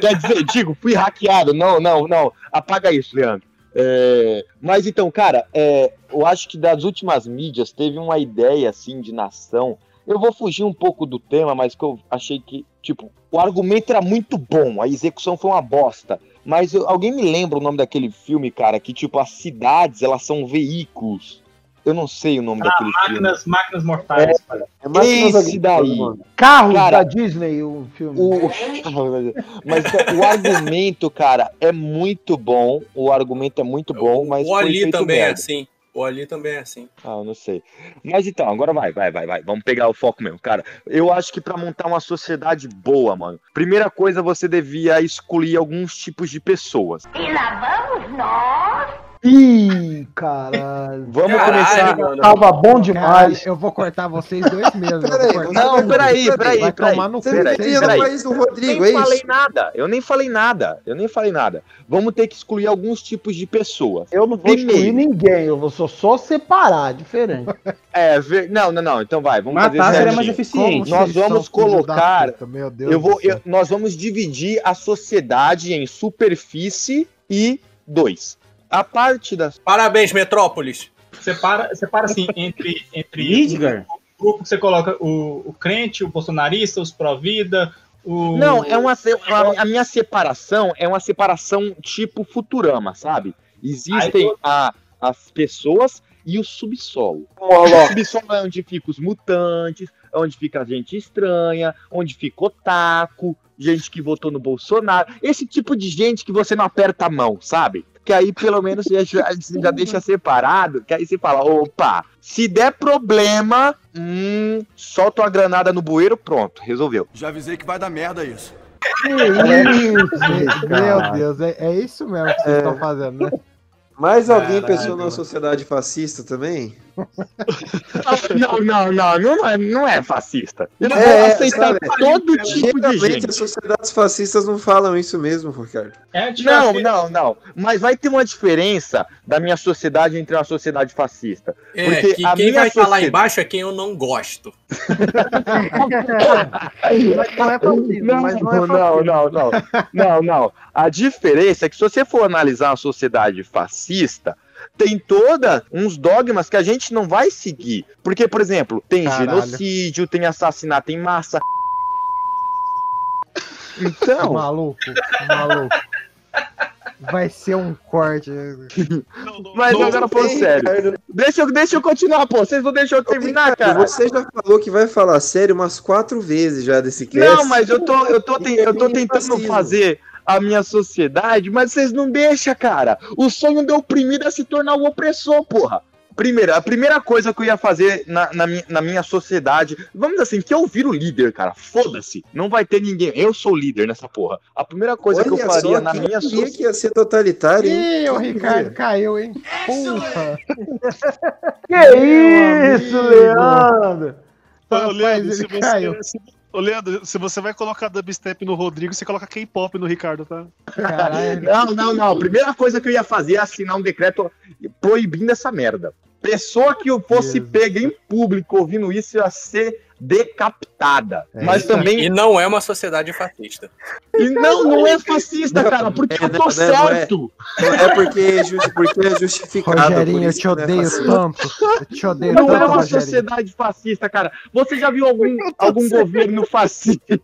Quer dizer, digo, fui hackeado. Não, não, não. Apaga isso, Leandro. É, mas então, cara, é, eu acho que das últimas mídias teve uma ideia assim de nação. Eu vou fugir um pouco do tema, mas que eu achei que, tipo, o argumento era muito bom, a execução foi uma bosta. Mas eu- alguém me lembra o nome daquele filme, cara, que tipo, as cidades, elas são veículos. Eu não sei o nome daquele filme. máquinas, máquinas mortais. cara. É máquinas Esse daí. Carros Cara, da Disney, o filme. O... Mas o argumento, cara, é muito bom. O argumento é muito bom, mas. o foi Ali feito também é merda. assim. O Ali também é assim. Ah, eu não sei. Mas então, agora vai, vai, vai, vai. Vamos pegar o foco mesmo, cara. Eu acho que pra montar uma sociedade boa, mano, primeira coisa você devia excluir alguns tipos de pessoas. E lá vamos nós. Ih, caralho. Vamos Caralho, começar. mano. Tava bom Caralho, demais. eu vou cortar vocês dois mesmo. eu Peraí, Não, peraí, peraí, Vai peraí. tomar no cu. Você não Peraí, no país do Eu Rodrigo, nem é falei isso? nada, eu nem falei nada, eu nem falei nada. Vamos ter que excluir alguns tipos de pessoas. Eu não vou Primeiro. excluir ninguém, eu vou só, só separar, diferente. É, ver- não, não, não, então vai, vamos Matar fazer seria mais eficiente. Como Nós vamos colocar- puta, Meu Deus Eu vou, eu- nós vamos dividir a sociedade em superfície e dois. A parte das. Parabéns, Metrópolis. Separa, separa assim entre, entre Midgar? o grupo que você coloca o, o crente, o bolsonarista, os pró-vida, o. Não, é uma, a, a minha separação é uma separação tipo Futurama, sabe? Existem a, as pessoas e o subsolo. O subsolo é onde fica os mutantes, é onde fica a gente estranha, onde fica otaku, gente que votou no Bolsonaro, esse tipo de gente que você não aperta a mão, sabe? Que aí pelo menos já, já, já deixa separado, que aí você fala, opa, se der problema, hum, solta uma granada no bueiro, pronto, resolveu. Já avisei que vai dar merda isso. Que isso, Meu. Deus, é, é isso mesmo que vocês estão fazendo, né? Mais alguém Caralho, pensou numa mano. sociedade fascista também? Não, não, não, não é, não é fascista. Não É, aceitar sabe? todo tipo de gente. as sociedades fascistas não falam isso mesmo, Ricardo. É, tipo Não, assim, não, não. Mas vai ter uma diferença da minha sociedade entre uma sociedade fascista. É, Porque que a quem minha vai falar sociedade- embaixo é quem eu não gosto. Mas não é fascismo, Não, mas não não, é fascismo. não, não. Não, não. A diferença é que se você for analisar uma sociedade fascista, tem toda uns dogmas que a gente não vai seguir. Porque, por exemplo, tem Caralho. genocídio, tem assassinato em massa. Então, Maluco, maluco. Vai ser um corte. mas Não agora falando sério. Deixa eu, deixa eu continuar, pô. Vocês não deixam eu terminar, cara. Você já falou que vai falar sério umas quatro vezes já desse cast. Não, mas eu tô, eu tô, ten- eu tô tentando fascismo. fazer a minha sociedade, mas vocês não deixam, cara. O sonho do oprimido é se tornar o opressor, porra. Primeiro, a primeira coisa que eu ia fazer na, na, minha, na minha sociedade, vamos dizer assim, que eu viro líder, cara. Foda-se. Não vai ter ninguém. Eu sou líder nessa porra. A primeira coisa que eu Olha faria só, na minha sociedade. que ia ser totalitário, hein? Ih, o Ricardo caiu, hein? Porra! Que Meu isso, amigo. Leandro? Rapaz, Leandro, se ele caiu. você, se, ô, Leandro, se você vai colocar dubstep no Rodrigo, você coloca K-pop no Ricardo, tá? Caralho. Não, não, não. A primeira coisa que eu ia fazer é assinar um decreto proibindo essa merda. Pessoa que eu fosse Jesus. pega em público ouvindo isso ia ser decapitada. É Mas também. E não é uma sociedade fascista. E não, não é fascista, cara, porque É, eu tô não, não, não é. certo. Não é porque, ju- porque é justificado. Rogerinho, por eu te que não é odeio fascista. tanto. Eu te odeio Não tanto, é uma Rogerinho. sociedade fascista, cara. Você já viu algum, algum governo fascista?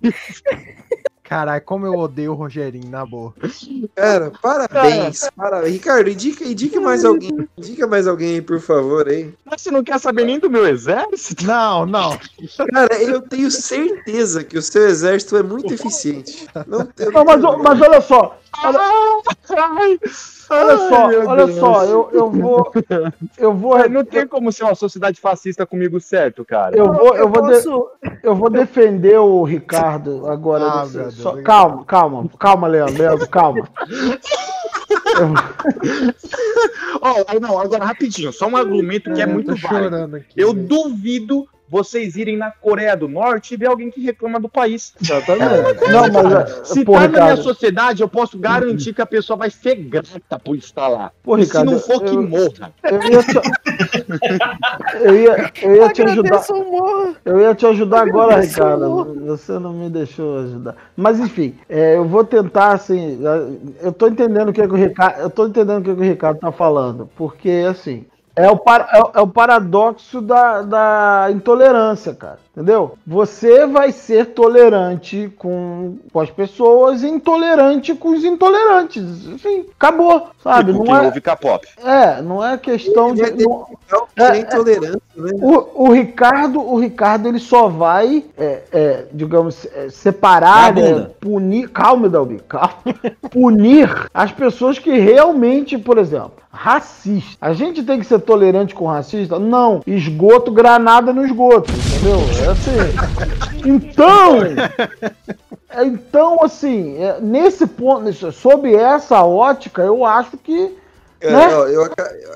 Caralho, como eu odeio o Rogerinho, na boa. Cara, parabéns. Parabéns. Ricardo, indica, indica mais alguém. Indica mais alguém aí, por favor, aí. Mas você não quer saber nem do meu exército? Não, não. Cara, eu tenho certeza que o seu exército é muito eficiente. Não, Não, mas, tenho- mas olha só, olha, Ai, olha só, olha Deus. só, eu, eu vou. Eu vou. Não tem como ser uma sociedade fascista comigo certo, cara. Eu vou, eu vou, de- eu vou defender o Ricardo agora. Ah, desse- Deus, só- calma, calma, calma, Leandro, Leandro, calma. Ó, não, agora rapidinho, só um argumento que é muito válido. chorando aqui. Eu duvido vocês irem na Coreia do Norte e ver alguém que reclama do país. Exatamente. Não, mas. é, Se pô, tá na minha sociedade, eu posso garantir que a pessoa vai ser grata por estar lá. Pô, Ricardo, se não for, que eu- morra. eu ia te, eu ia, eu ia te ajudar. Eu ia te ajudar agora, Ricardo. Você não me deixou ajudar. Mas enfim, é, eu vou tentar assim. Eu tô entendendo o que, é que o Ricardo. Eu tô entendendo o que, é que o Ricardo tá falando. Porque assim. É o, par- é é o paradoxo da, da intolerância, cara. Entendeu? Você vai ser tolerante com, com as pessoas e intolerante com os intolerantes. Enfim, acabou, sabe? Tipo, Não quem é, ouve K-pop. é, não é questão de. não- É, é intolerância, né? o, o Ricardo, o Ricardo, ele só vai, é, é, digamos, é, separar, né, punir, calma, Dalbi, calma, punir as pessoas que realmente, por exemplo, racista. A gente tem que ser tolerante com racista? Não. Esgoto, granada no esgoto, entendeu? É assim. Então, é, então assim, é, nesse ponto, sob essa ótica, eu acho que Cara, né? ó, eu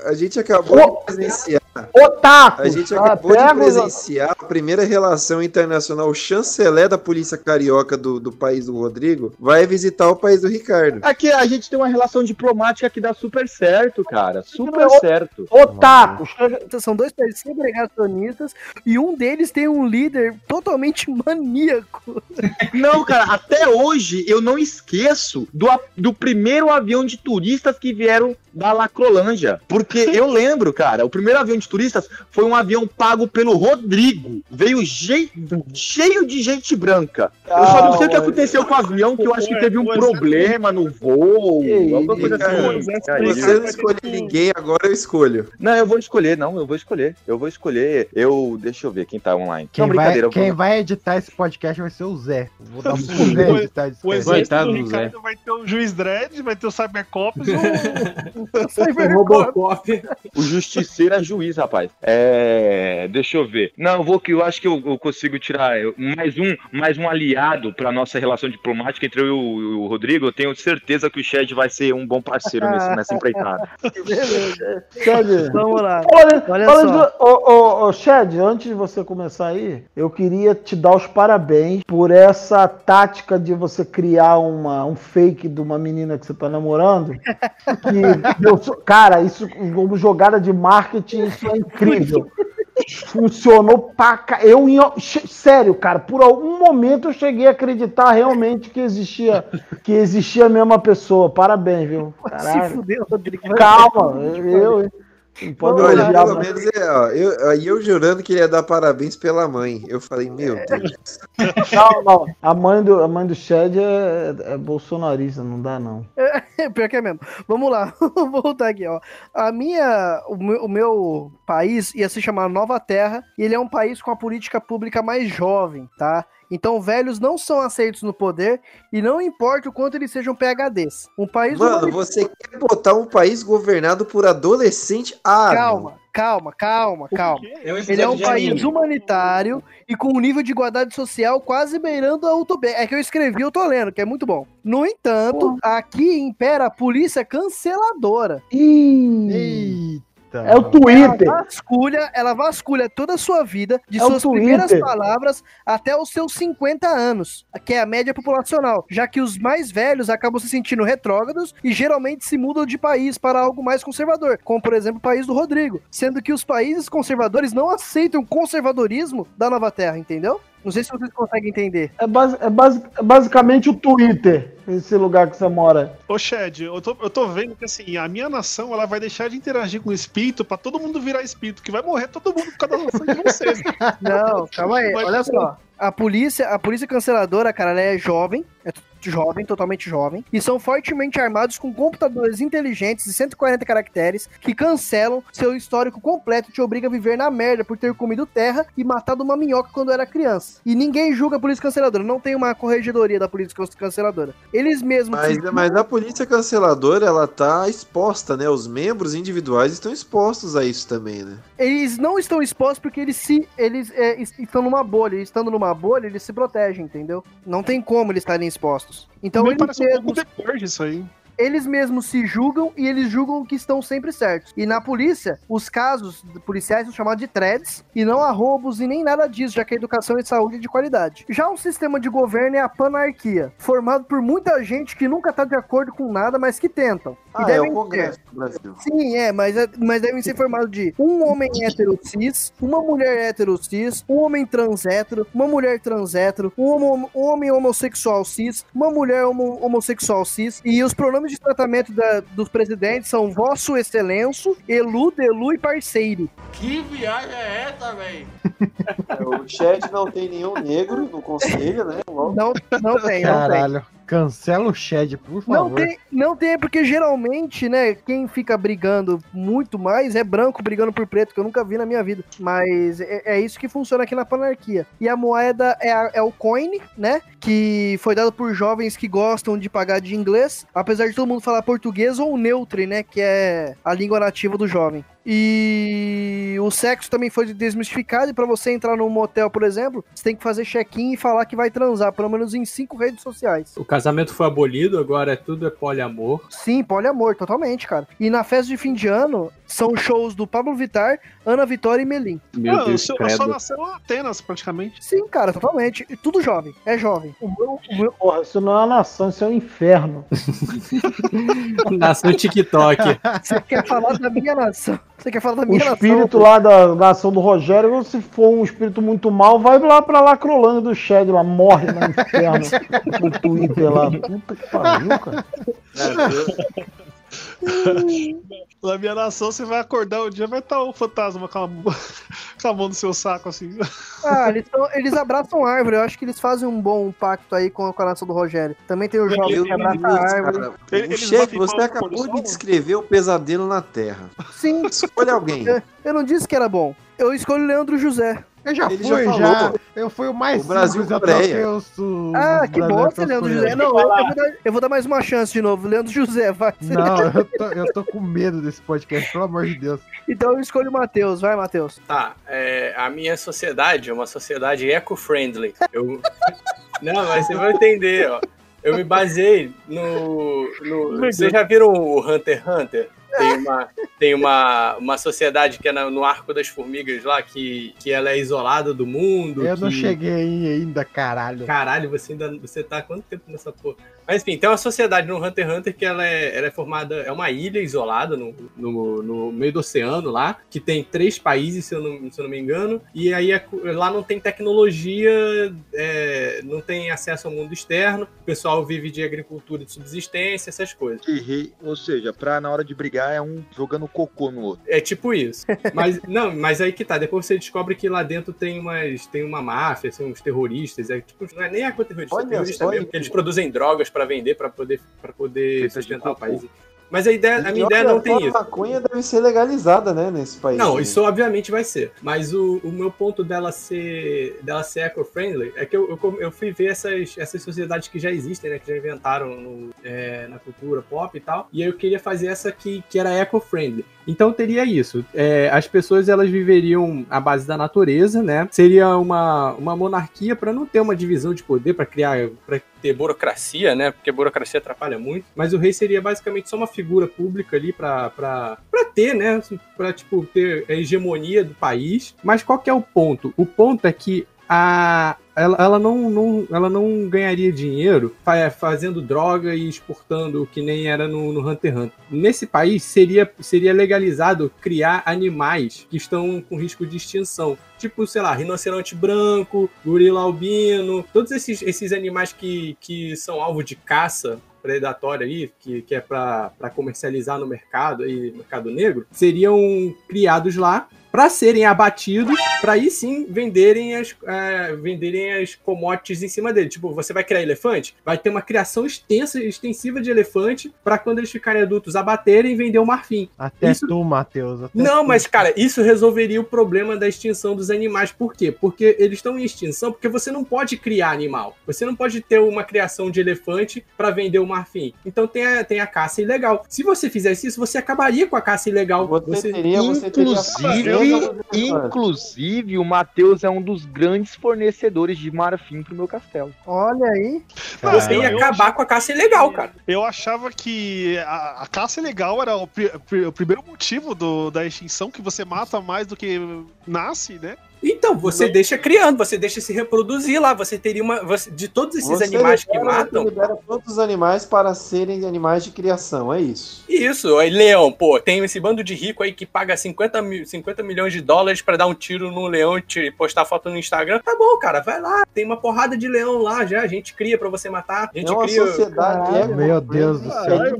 a gente acabou de presenciar. Otaku. A gente ah, acabou de pega os- presenciar a primeira relação internacional. O chanceler da polícia carioca do, do país do Rodrigo vai visitar o país do Ricardo. Aqui a gente tem uma relação diplomática que dá super certo, cara. Super Não, certo. Otaku. São dois países segregacionistas e um deles tem um líder totalmente maníaco. Não, cara, até hoje eu não esqueço do, do primeiro avião de turistas que vieram da Lacrolândia. Porque eu lembro, cara, o primeiro avião turistas foi um avião pago pelo Rodrigo. Veio cheio de gente branca. Eu só não sei o que aconteceu com o avião, que eu acho que teve um problema no voo. Alguma coisa assim. Se você não escolher ninguém, agora eu escolho. Não, eu vou escolher, não, eu vou escolher. Eu vou escolher. Eu. Deixa eu ver quem tá online. Quem, não, vai, eu vou- quem vai editar esse podcast vai ser o Zé. Vou dar pro Zé O- editar esse O Coitado do do Ricardo vai ter o Juiz Dredd, vai ter o Cybercops, o Robocop. O justiceiro é rapaz. É. Deixa eu ver. Não, eu vou que eu acho que eu, eu consigo tirar mais um, mais um aliado pra nossa relação diplomática entre eu e o, o Rodrigo. Eu tenho certeza que o Shed vai ser um bom parceiro nesse, nessa empreitada. Shed, Vamos lá. Olha, Olha olha só. Ô, ô, ô, Shed, antes de você começar aí, eu queria te dar os parabéns por essa tática de você criar uma, um fake de uma menina que você tá namorando. Que cara, isso como jogada de marketing, isso é incrível. Funcionou pra ca... Eu, sério, cara, por algum momento eu cheguei a acreditar realmente que existia, que existia a mesma pessoa. Parabéns, viu? Se Caralho. fudeu, Rodrigo. Calma, eu, pode Olha, elogiar, pelo mas- menos é, ó. Eu, aí eu jurando que ele ia dar parabéns pela mãe. Eu falei, meu Deus. Não, não. A mãe do, a mãe do Shed é, é bolsonarista, não dá, não. Pior que é mesmo. Vamos lá, vou voltar aqui, ó. A minha, o meu, o meu país ia se chamar Nova Terra e ele é um país com a política pública mais jovem, tá? Então velhos não são aceitos no poder e não importa o quanto eles sejam PHDs. Um país Mano, você quer botar um país governado por adolescente? Ah, Calma, calma, calma, calma. É um Ele é um país anime. humanitário e com um nível de igualdade social quase beirando a utopia. É que eu escrevi, eu tô lendo, que é muito bom. No entanto, aqui impera a polícia canceladora. Ih, Eita. é o Twitter. Ela vasculha, ela vasculha toda a sua vida, de É suas primeiras palavras até os seus 50 anos, que é a média populacional, já que os mais velhos acabam se sentindo retrógrados e geralmente se mudam de país para algo mais conservador, como por exemplo o país do Rodrigo, sendo que os países conservadores não aceitam o conservadorismo da Nova Terra, entendeu? Não sei se vocês conseguem entender. É, é é basicamente o Twitter, esse lugar que você mora. Ô, Shed, eu tô, eu tô vendo que assim, a minha nação ela vai deixar de interagir com o espírito pra todo mundo virar espírito, que vai morrer todo mundo por causa da nação de vocês. Não, calma aí, Vai olha só. A polícia, a polícia canceladora, cara, ela é jovem, é jovem, totalmente jovem, e são fortemente armados com computadores inteligentes de 140 caracteres que cancelam seu histórico completo e te obriga a viver na merda por ter comido terra e matado uma minhoca quando era criança. E ninguém julga a polícia canceladora, não tem uma corregedoria da polícia can- canceladora. Eles mesmos Mas, se- mas a polícia canceladora, ela tá exposta, né? Os membros individuais estão expostos a isso também, né? eles não estão expostos porque eles se eles é, es- estão numa bolha, e estando numa bolha, eles se protegem, entendeu? Não tem como eles estarem expostos. Então Me eles parece um mesmos, pouco depois disso aí. Eles mesmos se julgam e eles julgam que estão sempre certos. E na polícia, os casos policiais são chamados de threads e não há roubos e nem nada disso, já que a educação e saúde é de qualidade. Já o sistema de governo é a panarquia, formado por muita gente que nunca tá de acordo com nada, mas que tentam. Ah, e é o ter. Congresso do Brasil. Sim, é, mas, é- mas devem ser formados de um homem hétero cis, uma mulher hétero cis, um homem trans hétero, uma mulher trans hétero, um, homo- um homem homossexual cis, uma mulher homo- homossexual cis, e os pronomes de tratamento da- dos presidentes são Vosso Excelenço, Elu, Delu e Parceiro. Que viagem é essa, velho? O Chad não tem nenhum negro no conselho, né? Logo. Não, não tem, não tem. Cancela o Shed, por favor. Não tem, não tem, porque geralmente, né, quem fica brigando muito mais é branco brigando por preto, que eu nunca vi na minha vida. Mas é, é isso que funciona aqui na panarquia. E a moeda é, a- é o coin, né, que foi dado por jovens que gostam de pagar de inglês, apesar de todo mundo falar português ou neutre, né, que é a língua nativa do jovem. E o sexo também foi desmistificado, e pra você entrar num motel, por exemplo, você tem que fazer check-in e falar que vai transar, pelo menos em cinco redes sociais. O casamento foi abolido, agora é tudo é poliamor. Sim, poliamor, totalmente, cara. E na festa de fim de ano, são shows do Pablo Vittar, Ana Vitória e Melim. Meu Ah, Deus, sua nação é Atenas, praticamente. Sim, cara, totalmente. E tudo jovem, é jovem. O meu, o meu- Porra, isso não é uma nação, isso é um inferno. Nação TikTok. Você quer falar da minha nação? Você quer falar da O minha nação? espírito lá da nação do Rogério, se for um espírito muito mal, vai lá pra Lacrolândia do Shed, lá, morre no inferno, no Twitter lá. Puta que pariu, cara. Na minha nação, você vai acordar um dia, vai estar o fantasma com a, com a mão no seu saco, assim. Ah, eles, tão- eles abraçam árvore. Eu acho que eles fazem um bom pacto aí com, com a nação do Rogério. Também tem o jovem que abraça a árvore. Cara, Ele- o eles chefe, você acabou de descrever o pesadelo na Terra. Sim, Escolha alguém. eu, eu não disse que era bom. Eu escolho o Leandro José. Eu já Ele fui, já já. Eu fui o mais O Brasil os- os Ah, que brasileiros bosta, Leandro. José. Não, eu, eu vou dar, eu vou dar mais uma chance de novo. Leandro José, vai. Não, eu tô, eu tô com medo desse podcast, pelo amor de Deus. Então eu escolho o Matheus. Vai, Matheus. Tá, é, a minha sociedade é uma sociedade eco-friendly. Eu... Não, mas você vai entender, ó. Eu me baseei no. no... Vocês já viram o Hunter x Hunter? Tem uma, tem uma, uma sociedade que é na- no Arco das Formigas lá, que, que ela é isolada do mundo. Eu não que- cheguei aí ainda, caralho. Caralho, você ainda. Você tá há quanto tempo nessa porra? Mas enfim, tem uma sociedade no Hunter x Hunter que ela é, ela é formada. É uma ilha isolada no, no, no meio do oceano lá, que tem três países, se eu não, se eu não me engano. E aí é- lá não tem tecnologia, é, não tem acesso ao mundo externo. O pessoal vive de agricultura de subsistência, essas coisas. Errei. Ou seja, pra na hora de brigar é um jogando cocô no outro. É tipo isso. Mas não, mas aí que tá. Depois você descobre que lá dentro tem umas tem uma máfia, assim, uns terroristas. É, tipo, não é nem a terrorista, é Olha terrorista só, mesmo. que Eles produzem drogas pra vender pra poder para poder Feita sustentar o país. Mas a ideia, a minha ideia não tem isso. A maconha deve ser legalizada, né, nesse país. Não, né? isso obviamente vai ser. Mas o, o meu ponto dela ser dela ser eco-friendly é que eu, eu, eu fui ver essas, essas sociedades que já existem, né? Que já inventaram no- é, na cultura pop e tal. E aí eu queria fazer essa que, que era eco-friendly. Então teria isso. É, as pessoas elas viveriam à base da natureza, né? Seria uma, uma monarquia para não ter uma divisão de poder, para criar, para ter burocracia, né? Porque burocracia atrapalha muito. Mas o rei seria basicamente só uma figura pública ali para ter, né? Para tipo ter a hegemonia do país. Mas qual que é o ponto? O ponto é que a, ela, ela, não, não, ela não ganharia dinheiro fa- fazendo droga e exportando que nem era no, no Hunter x Hunter. Nesse país seria, seria legalizado criar animais que estão com risco de extinção. Tipo, sei lá, rinoceronte branco, gorila albino, todos esses, esses animais que, que são alvo de caça predatória aí, que, que é para comercializar no mercado aí, mercado negro, seriam criados lá para serem abatidos, para aí sim venderem as, é, venderem as commodities em cima dele. Tipo, você vai criar elefante, vai ter uma criação extensa, extensiva de elefante para quando eles ficarem adultos abaterem e vender o marfim. Até Isso- tu, Matheus. até Não, tu. mas cara, isso resolveria o problema da extinção dos animais. Por quê? Porque eles estão em extinção porque você não pode criar animal. Você não pode ter uma criação de elefante para vender o marfim. Então tem a, tem a caça ilegal. Se você fizesse isso, você acabaria com a caça ilegal. Você, teria- você teria- Inclusive, inclusive, o Matheus é um dos grandes fornecedores de marfim pro meu castelo. Olha aí. Você ia acabar com a caça ilegal, cara. Eu achava que a, a caça ilegal era o, pri- pri- o primeiro motivo do- da extinção, que você mata mais do que nasce, né? Então, você deixa criando, você deixa se reproduzir lá. Você teria uma. você- de todos esses Você animais que libera- matam. libera todos os animais para serem animais de criação, é isso. Isso, aí leão, pô, tem esse bando de rico aí que paga 50, mil, 50 milhões de dólares pra dar um tiro no leão e te postar foto no Instagram. Tá bom, cara, vai lá. Tem uma porrada de leão lá já, a gente cria pra você matar. A gente É uma cria. sociedade Caralho, meu Deus do céu. É.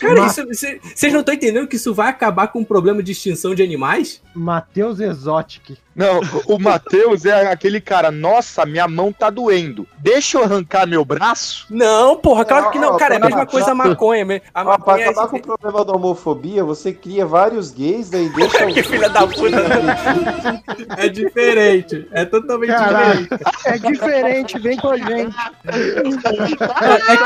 Cara, isso- cê- vocês não estão entendendo que isso vai acabar com o problema de extinção de animais? Matheus Exotic. Não, o Matheus é aquele cara, nossa, minha mão tá doendo. Deixa eu arrancar meu braço? Não, porra, claro que não. Cara, é a pra- mesma coisa a maconha. A pra maconha é acabar com o problema da homofobia, você cria vários gays, daí deixa Que filha da puta. É diferente. É totalmente Caralho. diferente. É diferente, vem com a gente. É, é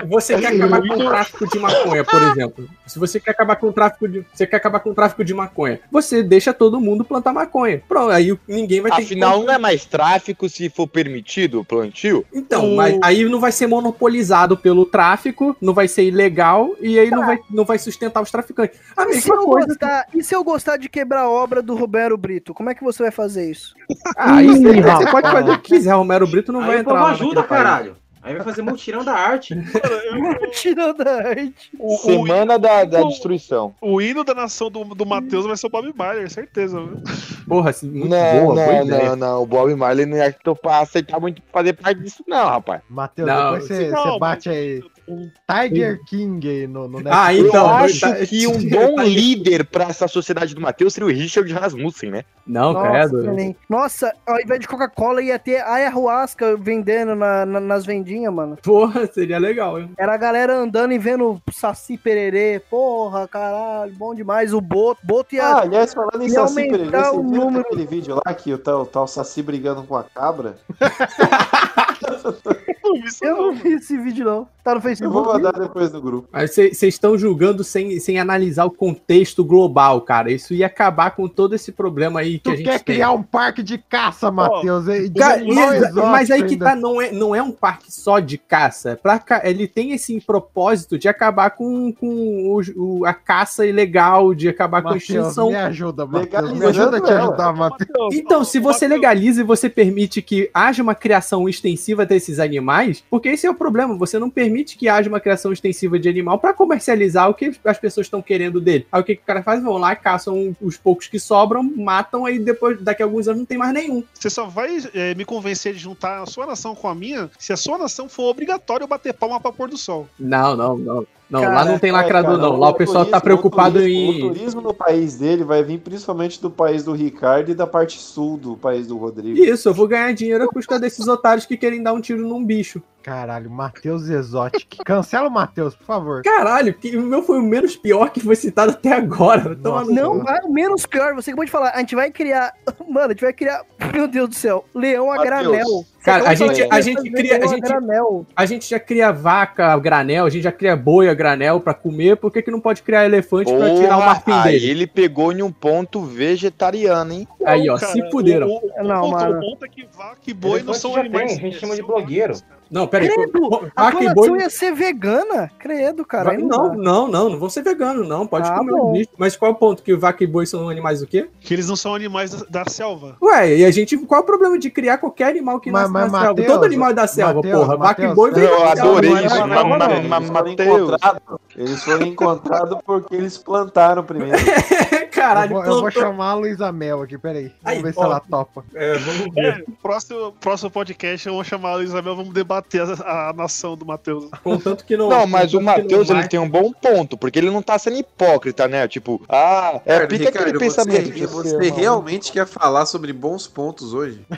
que você quer acabar com o tráfico de maconha, por exemplo. Se você quer acabar com o tráfico de, você quer acabar com o tráfico de maconha, você deixa todo mundo plantar maconha. Pronto, aí ninguém vai ter Afinal, que não é mais tráfico se for permitido o plantio? Então, mas aí não vai ser monopolizado pelo tráfico, não vai ser ilegal e aí não vai, não vai sustentar os traficantes. A E se, eu coisa. gostar, e se eu gostar de quebrar a obra do Roberto Brito? Como é que você vai fazer isso? Ah, aí você, você pode fazer o que quiser, Romero Brito não Aí vai o entrar ajuda, caralho. Aí vai fazer mutirão da arte. Tirando a arte. Semana da, da destruição. O hino da nação do, do Matheus vai ser o Bob Marley, certeza. viu? Porra, assim, muito Não, boa, boa não, ideia. não, não. O Bob Marley não ia topar aceitar muito fazer parte disso, não, rapaz. Matheus, Não, depois você bate aí. Um Tiger King aí no, no Ah, Netflix. então, eu acho tá- que um bom líder pra essa sociedade do Matheus seria o Richard Rasmussen, né? Não, Nossa, credo. excelente. Nossa, ao invés de Coca-Cola ia ter ayahuasca vendendo na- na- nas vendinhas, mano. Porra, seria legal, hein? Era a galera andando e vendo Saci Pererê. Porra, caralho, bom demais. O Boto, Boto ia. Ah, aliás, falando em E Saci aumentar Pererê, o você viu número- aquele vídeo lá que o tal, o tal Saci brigando com a cabra? Não vi isso Eu não. não vi esse vídeo, não. Tá no Eu vou Facebook. mandar depois no grupo. Mas vocês estão julgando sem, sem analisar o contexto global, cara. Isso ia acabar com todo esse problema aí que Tu a gente quer tem. criar um parque de caça, Matheus? exótico mas aí que ainda. tá, não é, não é um parque só de caça. Pra, ca- ele tem esse propósito de acabar com, com o- o- a caça ilegal, de acabar com a extinção. me ajuda, Matheus. Me ajuda a te ajudar, Matheus. Então, se você legaliza e você permite que haja uma criação extensiva desses animais, porque esse é o problema, você não permite que haja uma criação extensiva de animal para comercializar o que as pessoas estão querendo dele. Aí o que, que o cara faz? Vão lá, caçam os poucos que sobram, matam, aí depois, daqui a alguns anos, não tem mais nenhum. Você só vai eh, me convencer de juntar a sua nação com a minha se a sua nação for obrigatório eu bater palma pra pôr do sol. Não, não, não. Não, lá não tem É, lacrador, cara, não. Lá o pessoal tá turismo- preocupado o turismo, em. O turismo no país dele vai vir principalmente do país do Ricardo e da parte sul do país do Rodrigo. Isso, eu vou ganhar dinheiro a custa desses otários que querem dar um tiro num bicho. Caralho, Matheus Exotic. Cancela o Matheus, por favor. Caralho, que o meu foi o menos pior que foi citado até agora. Toma no Não, vai, o menos pior, você acabou de falar. A gente vai criar. Mano, a gente vai criar. Meu Deus do céu, leão a granel. Você Cara, a gente- a que gente cria- a gente- granel. A gente já cria vaca a granel, a gente já cria boi a granel pra comer, por que, que não pode criar elefante pra tirar o Porra, marfim aí dele? ele pegou em um ponto vegetariano, hein? Aí, ó, Cara, se fuderam. O, o, o Não, ponto, mano. o ponto é que vaca e boi não Elefante são já animais. tem, a gente chama de são blogueiro. Não, peraí. Credo, a Vaca e plantação boi. ia ser vegana? Credo, cara. Não, dá. não, não, não vão ser veganos, não. Pode Ah, comer bom. o bicho. Mas qual é o ponto? Que vaca e boi são animais o quê? Que eles não são animais da, da selva. Ué, e a gente. Qual é o problema de criar qualquer animal que Mas- nasce mas, na selva? Matheus, Todo animal é da selva, Matheus, porra. Vaca e boi vem Eu selva. adorei não é isso, da mas- selva, mas- não. Eles foram Matheus. encontrados- Eles foram encontrados porque eles plantaram primeiro. Caralho, eu, vou, eu vou chamar a Luísa Mel aqui, peraí. Vamos Aí, ver se ela topa. É, vamos ver. É, próximo, próximo podcast eu vou chamar a Isabel, vamos debater a, a nação do Matheus. Contanto que não. Não, mas o Matheus ele tem um bom ponto, porque ele não tá sendo hipócrita, né? Tipo, ah, é pica aquele pensamento. Você, você realmente quer falar sobre bons pontos hoje?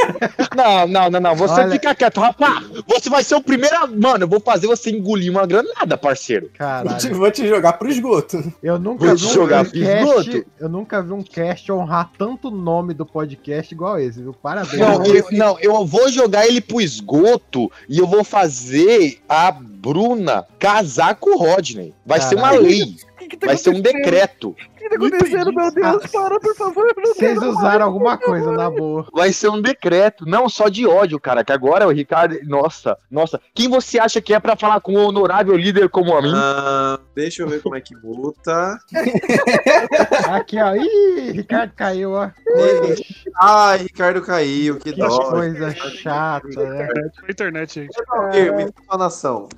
Não, não, não, não. Você Olha- fica quieto, rapaz. Você vai ser o primeiro. Mano, eu vou fazer você engolir uma granada, parceiro. Vou te, Caralho. vou te jogar pro esgoto. Eu nunca Vou te jogar cast, esgoto. Eu nunca vi um cast honrar tanto o nome do podcast igual esse, viu? Parabéns. Não, eu, não, eu vou jogar ele pro esgoto e eu vou fazer a Bruna casar com o Rodney. Vai ser uma Caralho. lei. Que, que tá Vai ser um decreto. O que tá acontecendo, meu Deus? Para, por favor. Vocês usaram alguma coisa na boa. Vai ser um decreto. Não só de ódio, cara. Que agora o Ricardo. Nossa, nossa. Quem você acha que é pra falar com o honorável líder como a mim? Ah, deixa eu ver como é que muta. Aqui, ó. Ih, Ricardo caiu, ó. Ai, Ricardo caiu, que Que dó. coisa chata, né? Internet, gente. Sua nação.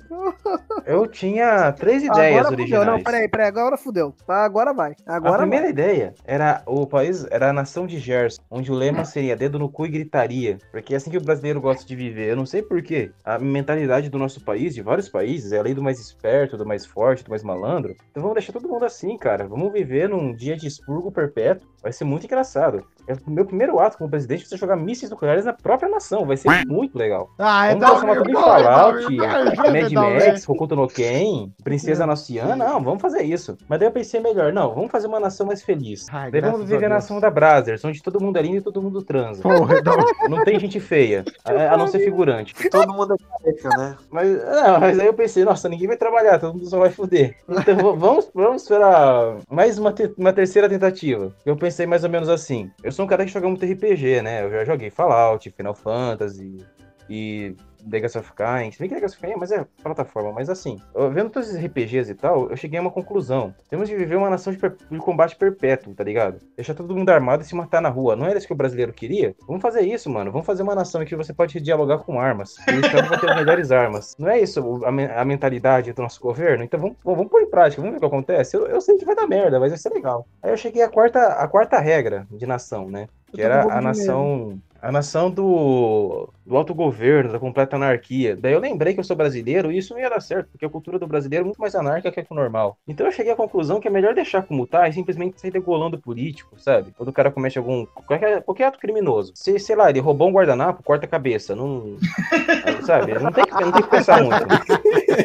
Eu tinha três ideias Agora fudeu. originais. Não, peraí, peraí. Agora fudeu. Tá, Agora vai. A Agora primeira vai. ideia era o país, era a nação de Gerson, onde o lema seria dedo no cu e gritaria, porque é assim que o brasileiro gosta de viver. Eu não sei porquê. A mentalidade do nosso país, de vários países, é a lei do mais esperto, do mais forte, do mais malandro. Então vamos deixar todo mundo assim, cara. Vamos viver num dia de expurgo perpétuo. Vai ser muito engraçado. É o meu primeiro ato como presidente é você jogar mísseis nucleares na própria nação. Vai ser muito legal. Ah, é Vamos tudo em Vai, Fallout, Mad Dalvin. Max, Hokuto no Ken, Princesa Naciana. Não, vamos fazer isso. Mas daí eu pensei melhor, não, vamos fazer uma nação mais feliz. Ai, daí vamos viver a nação da Brazzers, onde todo mundo é lindo e todo mundo transa. Porra, Dalvin. Não tem gente feia, a, não ser figurante. Todo mundo é careca, né? Mas, não, mas aí eu pensei, nossa, ninguém vai trabalhar, todo mundo só vai fuder. Então vamos, vamos esperar mais uma, te- uma terceira tentativa. Eu pensei mais ou menos assim. Eu sou um cara que joga muito RPG, né? Eu já joguei Fallout, Final Fantasy e Legacy of Kain. Se bem que Legacy of Kain é mais é plataforma, mas assim, vendo todos esses RPGs e tal, eu cheguei a uma conclusão. Temos de viver uma nação de, per- de combate perpétuo, tá ligado? Deixar todo mundo armado e se matar na rua. Não era isso que o brasileiro queria? Vamos fazer isso, mano. Vamos fazer uma nação em que você pode dialogar com armas. E o Estado vai ter as melhores armas. Não é isso a, me- a mentalidade do nosso governo? Então vamos, vamos, vamos pôr em prática, vamos ver o que acontece. Eu, eu sei que vai dar merda, mas vai ser legal. Aí eu cheguei à quarta, à quarta regra de nação, né? Que era a nação. A nação do, do autogoverno, da completa anarquia. Daí eu lembrei que eu sou brasileiro e isso não ia dar certo, porque a cultura do brasileiro é muito mais anárquica que a normal. Então eu cheguei à conclusão que é melhor deixar como tá e simplesmente sair degolando o político, sabe? Quando o cara comete algum. qualquer, qualquer ato criminoso. Se, sei lá, ele roubou um guardanapo, corta a cabeça. Não. sabe? Não tem, não tem que pensar muito.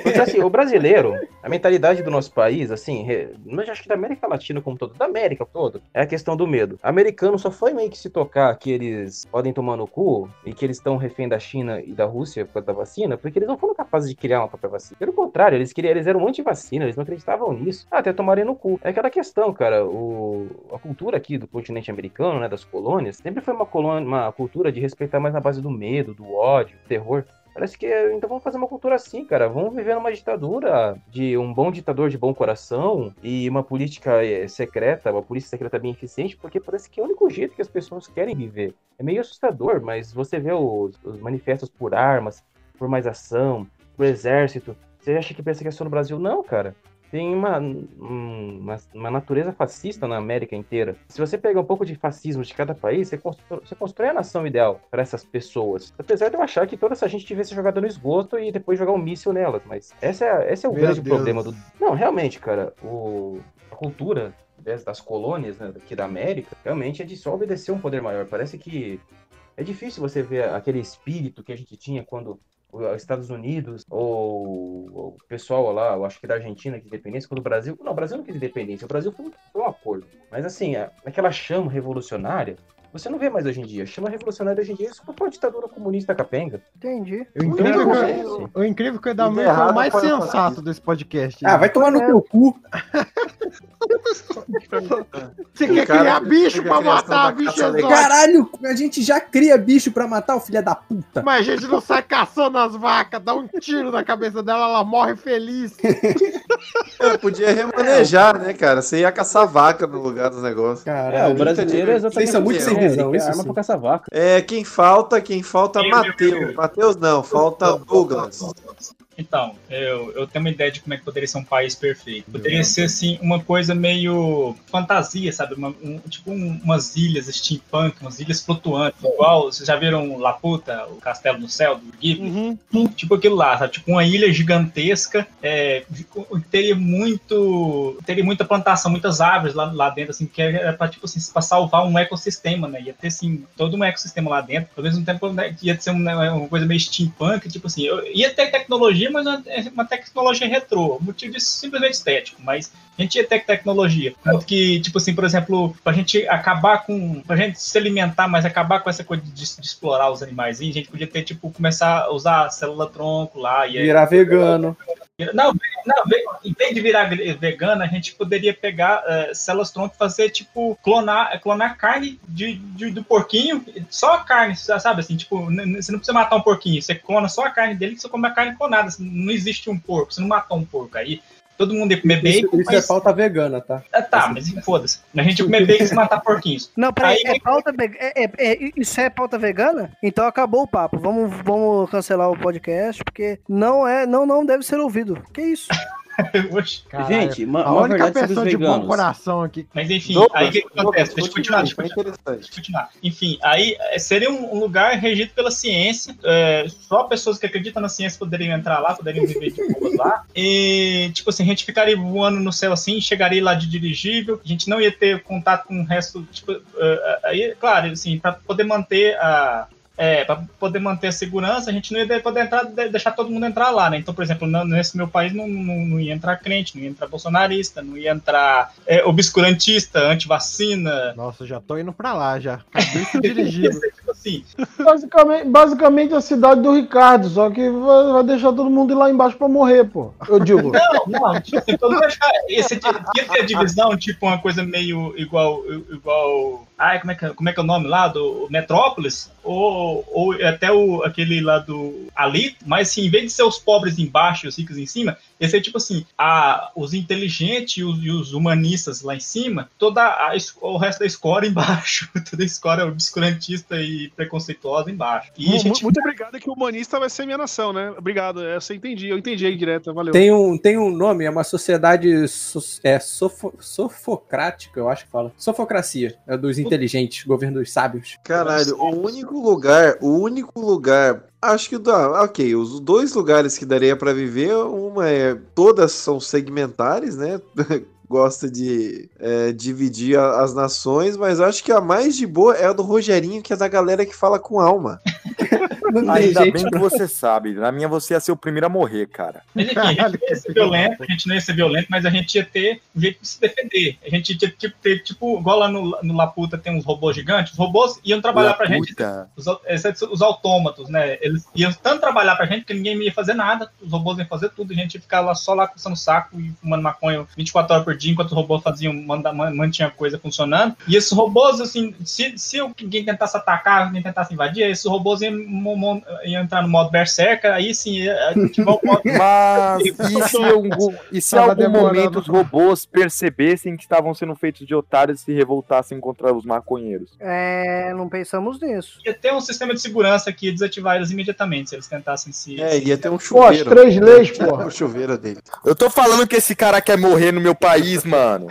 Porque assim, o brasileiro, a mentalidade do nosso país, assim, mas acho que da América Latina como todo, da América todo, é a questão do medo. Americano só foi meio que se tocar que eles podem tomar no cu e que eles estão refém da China e da Rússia por causa da vacina, porque eles não foram capazes de criar uma própria vacina. Pelo contrário, eles queriam, eles eram anti-vacina, eles não acreditavam nisso. Ah, até tomarem no cu. É aquela questão, cara, o, a cultura aqui do continente americano, né, das colônias, sempre foi uma, colônia, uma cultura de respeitar mais na base do medo, do ódio, do terror. Parece que então vamos fazer uma cultura assim, cara. Vamos viver numa ditadura de um bom ditador de bom coração e uma política eh, secreta, uma polícia secreta bem eficiente, porque parece que é o único jeito que as pessoas querem viver. É meio assustador, mas você vê os, os manifestos por armas, por mais ação, por exército. Você acha que pensa que é só no Brasil? Não, cara. Tem uma, um- uma, uma natureza fascista na América inteira. Se você pegar um pouco de fascismo de cada país, você constrói, você constrói a nação ideal para essas pessoas. Apesar de eu achar que toda essa gente tivesse jogado no esgoto e depois jogar um míssil nelas, mas essa é, esse é o Meu grande Deus. problema do. Não, realmente, cara, o, a cultura das, colônias né, aqui da América realmente é de só obedecer um poder maior. Parece que é difícil você ver aquele espírito que a gente tinha quando Estados Unidos, ou o pessoal lá, eu acho que da Argentina que independência, quando o Brasil. Não, o Brasil não quis independência, o Brasil foi, foi um acordo. Mas assim, aquela chama revolucionária, você não vê mais hoje em dia. Chama revolucionária hoje em dia, isso foi uma ditadura comunista capenga. Entendi. O incrível, que, não, o incrível que o Edalmir Tudo foi o mais sensato desse podcast. Ah, vai tomar no teu cu. Você O quer cara criar bicho pra matar bicho exótico. Caralho, a gente já cria bicho pra matar o filho da puta. Mas a gente não sai caçando as vacas, dá um tiro na cabeça dela, ela morre feliz. É, podia remanejar, né, cara? Você ia caçar vaca no lugar dos negócios. É, o brasileiro é exatamente Vocês são muito isso, sem né? Visão, isso arma sim. pra caçar vaca. É, quem falta, quem falta, Matheus. Matheus não, falta Douglas. Então, eu, eu tenho uma ideia de como é que poderia ser um país perfeito. Poderia ser, assim, uma coisa meio fantasia, sabe? Uma- um- tipo um- umas ilhas steampunk, umas ilhas flutuantes, igual, vocês já viram Laputa, o Castelo no Céu, do Ghibli? Tipo aquilo lá, sabe? Tipo uma ilha gigantesca, é, teria muito, teria muita plantação, muitas árvores lá, lá dentro, assim, que era pra, tipo assim, pra salvar um ecossistema, né? Ia ter, assim, todo um ecossistema lá dentro, ao mesmo tempo né, ia ser uma, uma coisa meio steampunk, tipo assim, eu- ia ter tecnologia, mas uma, uma tecnologia retrô, motivo disso simplesmente estético, mas a gente ia ter tecnologia. Tanto que, tipo assim, por exemplo, pra gente acabar com. pra gente se alimentar, mas acabar com essa coisa de, de explorar os animais, a gente podia ter, tipo, começar a usar célula tronco lá. E aí- Virar vegano. Não, não, em vez de virar vegana, a gente poderia pegar eh, células tronco e fazer, tipo, clonar, clonar carne de, de- do porquinho, só a carne, sabe assim, tipo, você não precisa matar um porquinho, você clona só a carne dele, você come a carne clonada, assim, não existe um porco, você não matou um porco aí. Todo mundo ia comer Isso, bacon, isso é mas... pauta vegana, tá? Ah, tá, mas foda-se. A gente ia comer bacon e matar porquinhos. Não, peraí, Aí- é pauta ve- é, é- é- isso é pauta vegana? Então acabou o papo. Vamos, vamos cancelar o podcast, porque não é, não, não deve ser ouvido. Que isso? Gente, uma, a única pessoa de bom coração aqui. Mas enfim, Douglas, aí o que, acontece? Douglas, Deixa eu continuar, deixa eu continuar. Deixa eu continuar. Enfim, aí eh, seria um, lugar regido pela ciência. eh, só pessoas que acreditam na ciência poderiam entrar lá, poderiam viver de boas lá. E, tipo assim, a gente ficaria voando no céu assim, chegaria lá de dirigível, a gente não ia ter contato com o resto. Tipo, eh, aí, claro, assim, para poder manter a. É, para poder manter a segurança, a gente não ia poder entrar, de- deixar todo mundo entrar lá, né? Então, por exemplo, nesse meu país não, não, não ia entrar crente, não ia entrar bolsonarista, não ia entrar é, obscurantista, antivacina. Nossa, já tô indo pra lá já. Dirigir. tipo assim. Basicamente, basicamente a cidade do Ricardo, só que vai, deixar todo mundo ir lá embaixo pra morrer, pô. Eu digo. Não, não, tipo assim, todo mundo achar- esse ia ter a divisão, tipo, uma coisa meio igual. igual ai, como é, que, como é que é o nome lá? Do Metrópolis? Ou, ou até o, aquele lá do Alito, mas assim, em vez de ser os pobres embaixo e os ricos em cima, esse é tipo assim, a, os inteligentes e os, e os humanistas lá em cima, toda a, o resto da escola embaixo, toda a escola obscurantista e preconceituosa embaixo. E a Mu- gente Muito obrigado que o humanista vai ser minha nação, né? Obrigado, essa eu entendi, eu entendi aí direto, valeu. Tem um, tem um nome, é uma sociedade so- é, sofo- sofocrática, eu acho que fala. Sofocracia, é dos inteligentes, governo dos sábios. Caralho, o único lugar, o único lugar, acho que dá, ok, os dois lugares que daria pra viver, uma é, todas são segmentares, né? Gosta de é, dividir a- as nações, mas acho que a mais de boa é a do Rogerinho, que é da galera que fala com alma. Ainda bem que você sabe. Na minha você ia ser o primeiro a morrer, cara. Mas enfim, a gente não ia ser violento, a gente não ia ser violento, mas a gente ia ter um jeito de se defender. A gente ia tipo, ter, tipo, igual lá no, no Laputa tem uns robôs gigantes, os robôs iam trabalhar pra gente, Laputa. os, au- exceto os autômatos, né? Eles iam tanto trabalhar pra gente que ninguém ia fazer nada, os robôs iam fazer tudo, a gente ia ficar lá só lá coçando o saco e fumando maconha 24 horas por dia, enquanto os robôs faziam, manda, man- mantinha a coisa funcionando. E esses robôs, assim, se, se alguém tentasse atacar, alguém tentasse invadir, esses robôs iam, iam entrar no modo berserker, aí sim, a gente vai Mas e se, algum, e se algum demorando. momento os robôs percebessem que estavam sendo feitos de otários e se revoltassem contra os maconheiros? É, não pensamos nisso. ia ter um sistema de segurança que ia desativar eles imediatamente se eles tentassem se. É, ia ter um Pô, as chuveiro. três leis, porra. O chuveiro dele. Eu tô falando que esse cara quer morrer no meu país, mano.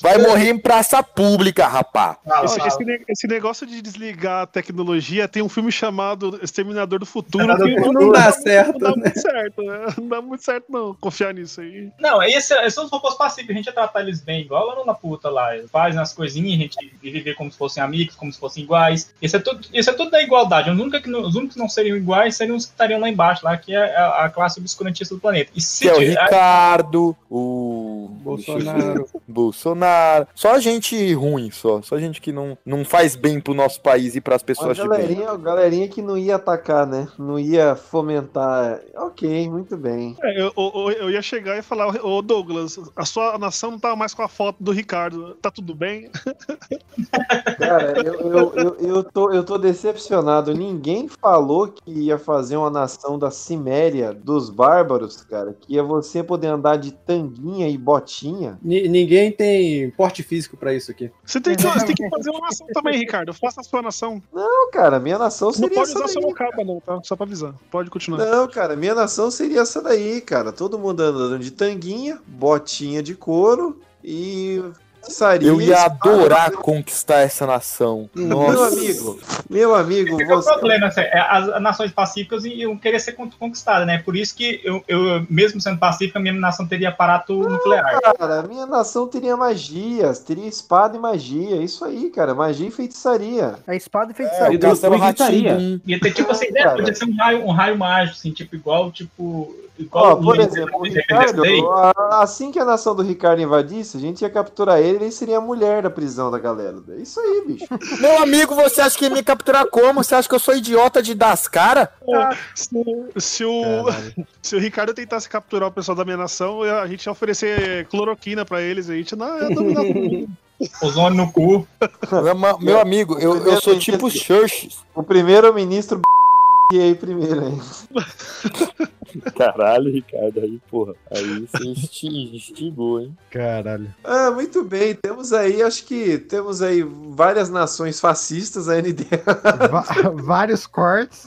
Vai morrer em praça pública, rapá. Esse, esse esse negócio de desligar a tecnologia tem um filme chamado chamado Exterminador do Futuro. Exterminador que do Futuro. Não dá certo, Não dá né? muito certo, né? Não dá muito certo, não, confiar nisso aí. Não, esse, esses são os robôs pacíficos, a gente ia tratar eles bem, igual lá na puta lá. Eles fazem as coisinhas, a gente ia viver como se fossem amigos, como se fossem iguais. Isso é tudo, isso é tudo da igualdade. Os únicos, que não, os únicos que não seriam iguais seriam os que estariam lá embaixo, lá, que é a, a classe obscurantista do planeta. E se Que é o Ricardo, o. Bolsonaro. Bolsonaro. Só gente ruim, só. Só gente que não, não faz bem pro nosso país e pras Uma pessoas de bem. galerinha, galerinha que não ia atacar, né? Não ia fomentar. Ok, muito bem. É, eu, eu, eu ia chegar e falar, ô Douglas, a sua nação não tá mais com a foto do Ricardo. Tá tudo bem? Cara, eu, eu, eu, eu tô, eu tô decepcionado. Ninguém falou que ia fazer uma nação da Ciméria, dos bárbaros, cara. Que ia você poder andar de tanguinha e botinha. Ni- ninguém tem porte físico pra isso aqui. Você tem, que, você tem que fazer uma nação também, Ricardo. Faça a sua nação. Não, cara, minha nação Não seria pode essa usar mocapa, não, tá? Só pra avisar. Pode continuar. Não, cara, minha nação seria essa daí, cara. Todo mundo andando de tanguinha, botinha de couro e Eu ia adorar conquistar essa nação. Meu Nossa. amigo, meu amigo, Esse que é o você. problema, assim, é, as, nações pacíficas iam querer ser con- conquistadas, né? Por isso que eu, eu, mesmo sendo pacífica, minha nação teria aparato nuclear. Cara, minha nação teria magias, teria espada e magia. Isso aí, cara, magia e feitiçaria. É espada e É, feitiçaria. Castelo Rá-Tim-Bum. Ia ter tipo assim, né? Podia ser um raio, um raio mágico, assim, tipo, igual, tipo. Ó, por exemplo, o Ricardo, assim que a nação do Ricardo invadisse, a gente ia capturar ele e ele seria a mulher da prisão da galera. É isso aí, bicho. Meu amigo, você acha que ia me capturar como? Você acha que eu sou idiota de dar as caras? Se, se o, se o Ricardo tentasse capturar o pessoal da minha nação, a gente ia oferecer cloroquina pra eles. A gente não ia dominar. Ozônio no cu. Meu, meu amigo, eu, eu sou tipo Church. O primeiro-ministro e aí primeiro aí. Caralho, Ricardo, aí, porra. Aí você insti- instigou, hein? Caralho. Ah, muito bem. Temos aí, acho que temos aí várias nações fascistas, a ND. Vários cortes.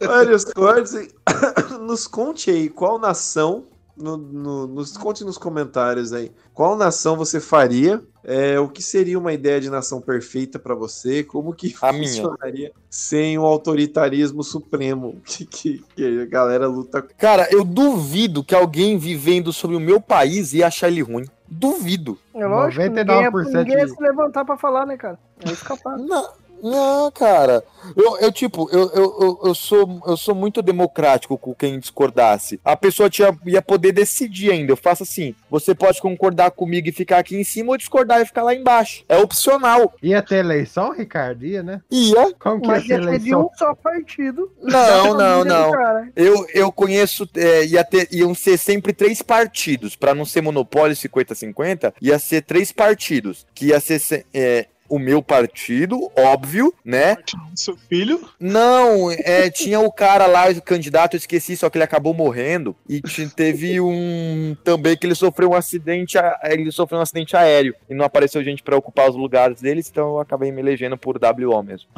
Vários cortes. e- Nos conte aí qual nação. No- no- nos conte nos comentários aí. Qual nação você faria? É, o que seria uma ideia de nação perfeita pra você? Como que A minha. funcionaria sem o autoritarismo supremo que, que- que a galera luta Cara, eu duvido que alguém vivendo sobre o meu país ia achar ele ruim. Duvido. É lógico, ninguém, ia- 99% ninguém ia se levantar pra falar, né, cara? É escapar. Não, não cara. Eu, eu tipo, eu, eu, eu, sou, eu sou muito democrático com quem discordasse. A pessoa tinha, ia poder decidir ainda. Eu faço assim: você pode concordar comigo e ficar aqui em cima ou discordar e ficar lá embaixo. É opcional. Ia ter eleição, Ricardo? Ia, né? Ia. Como que Mas ia ia ter de eleição? um só partido. Não, não, não. Eu, eu conheço, é, ia ter, iam ser sempre três partidos, Pra não ser monopólio 50-50, ia ser três partidos, que ia ser se- é, o meu partido, óbvio, né? Seu filho? Não, é, tinha o cara lá, o candidato, eu esqueci, só que ele acabou morrendo. E te- teve um também que ele sofreu um acidente, a- ele sofreu um acidente aéreo e não apareceu gente pra ocupar os lugares deles, então eu acabei me elegendo por WO mesmo.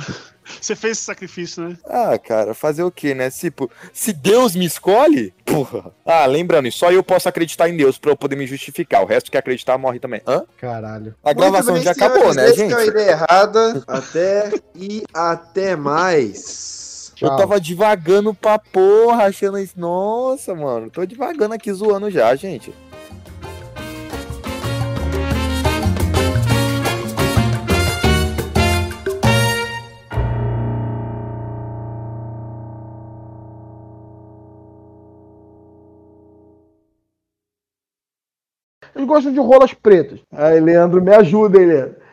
Você fez esse sacrifício, né? Ah, cara, fazer o quê, né? Tipo, se Deus me escolhe, porra. Ah, lembrando, só eu posso acreditar em Deus pra eu poder me justificar. O resto que acreditar morre também. Hã? Caralho. A gravação já acabou, senhores, né, essa gente? é uma ideia errada. Até e até mais. Eu tava divagando pra porra, achando isso. Nossa, mano, tô divagando aqui zoando já, gente. Gostam de rolas pretas. Aí, Leandro, me ajuda, hein, Leandro.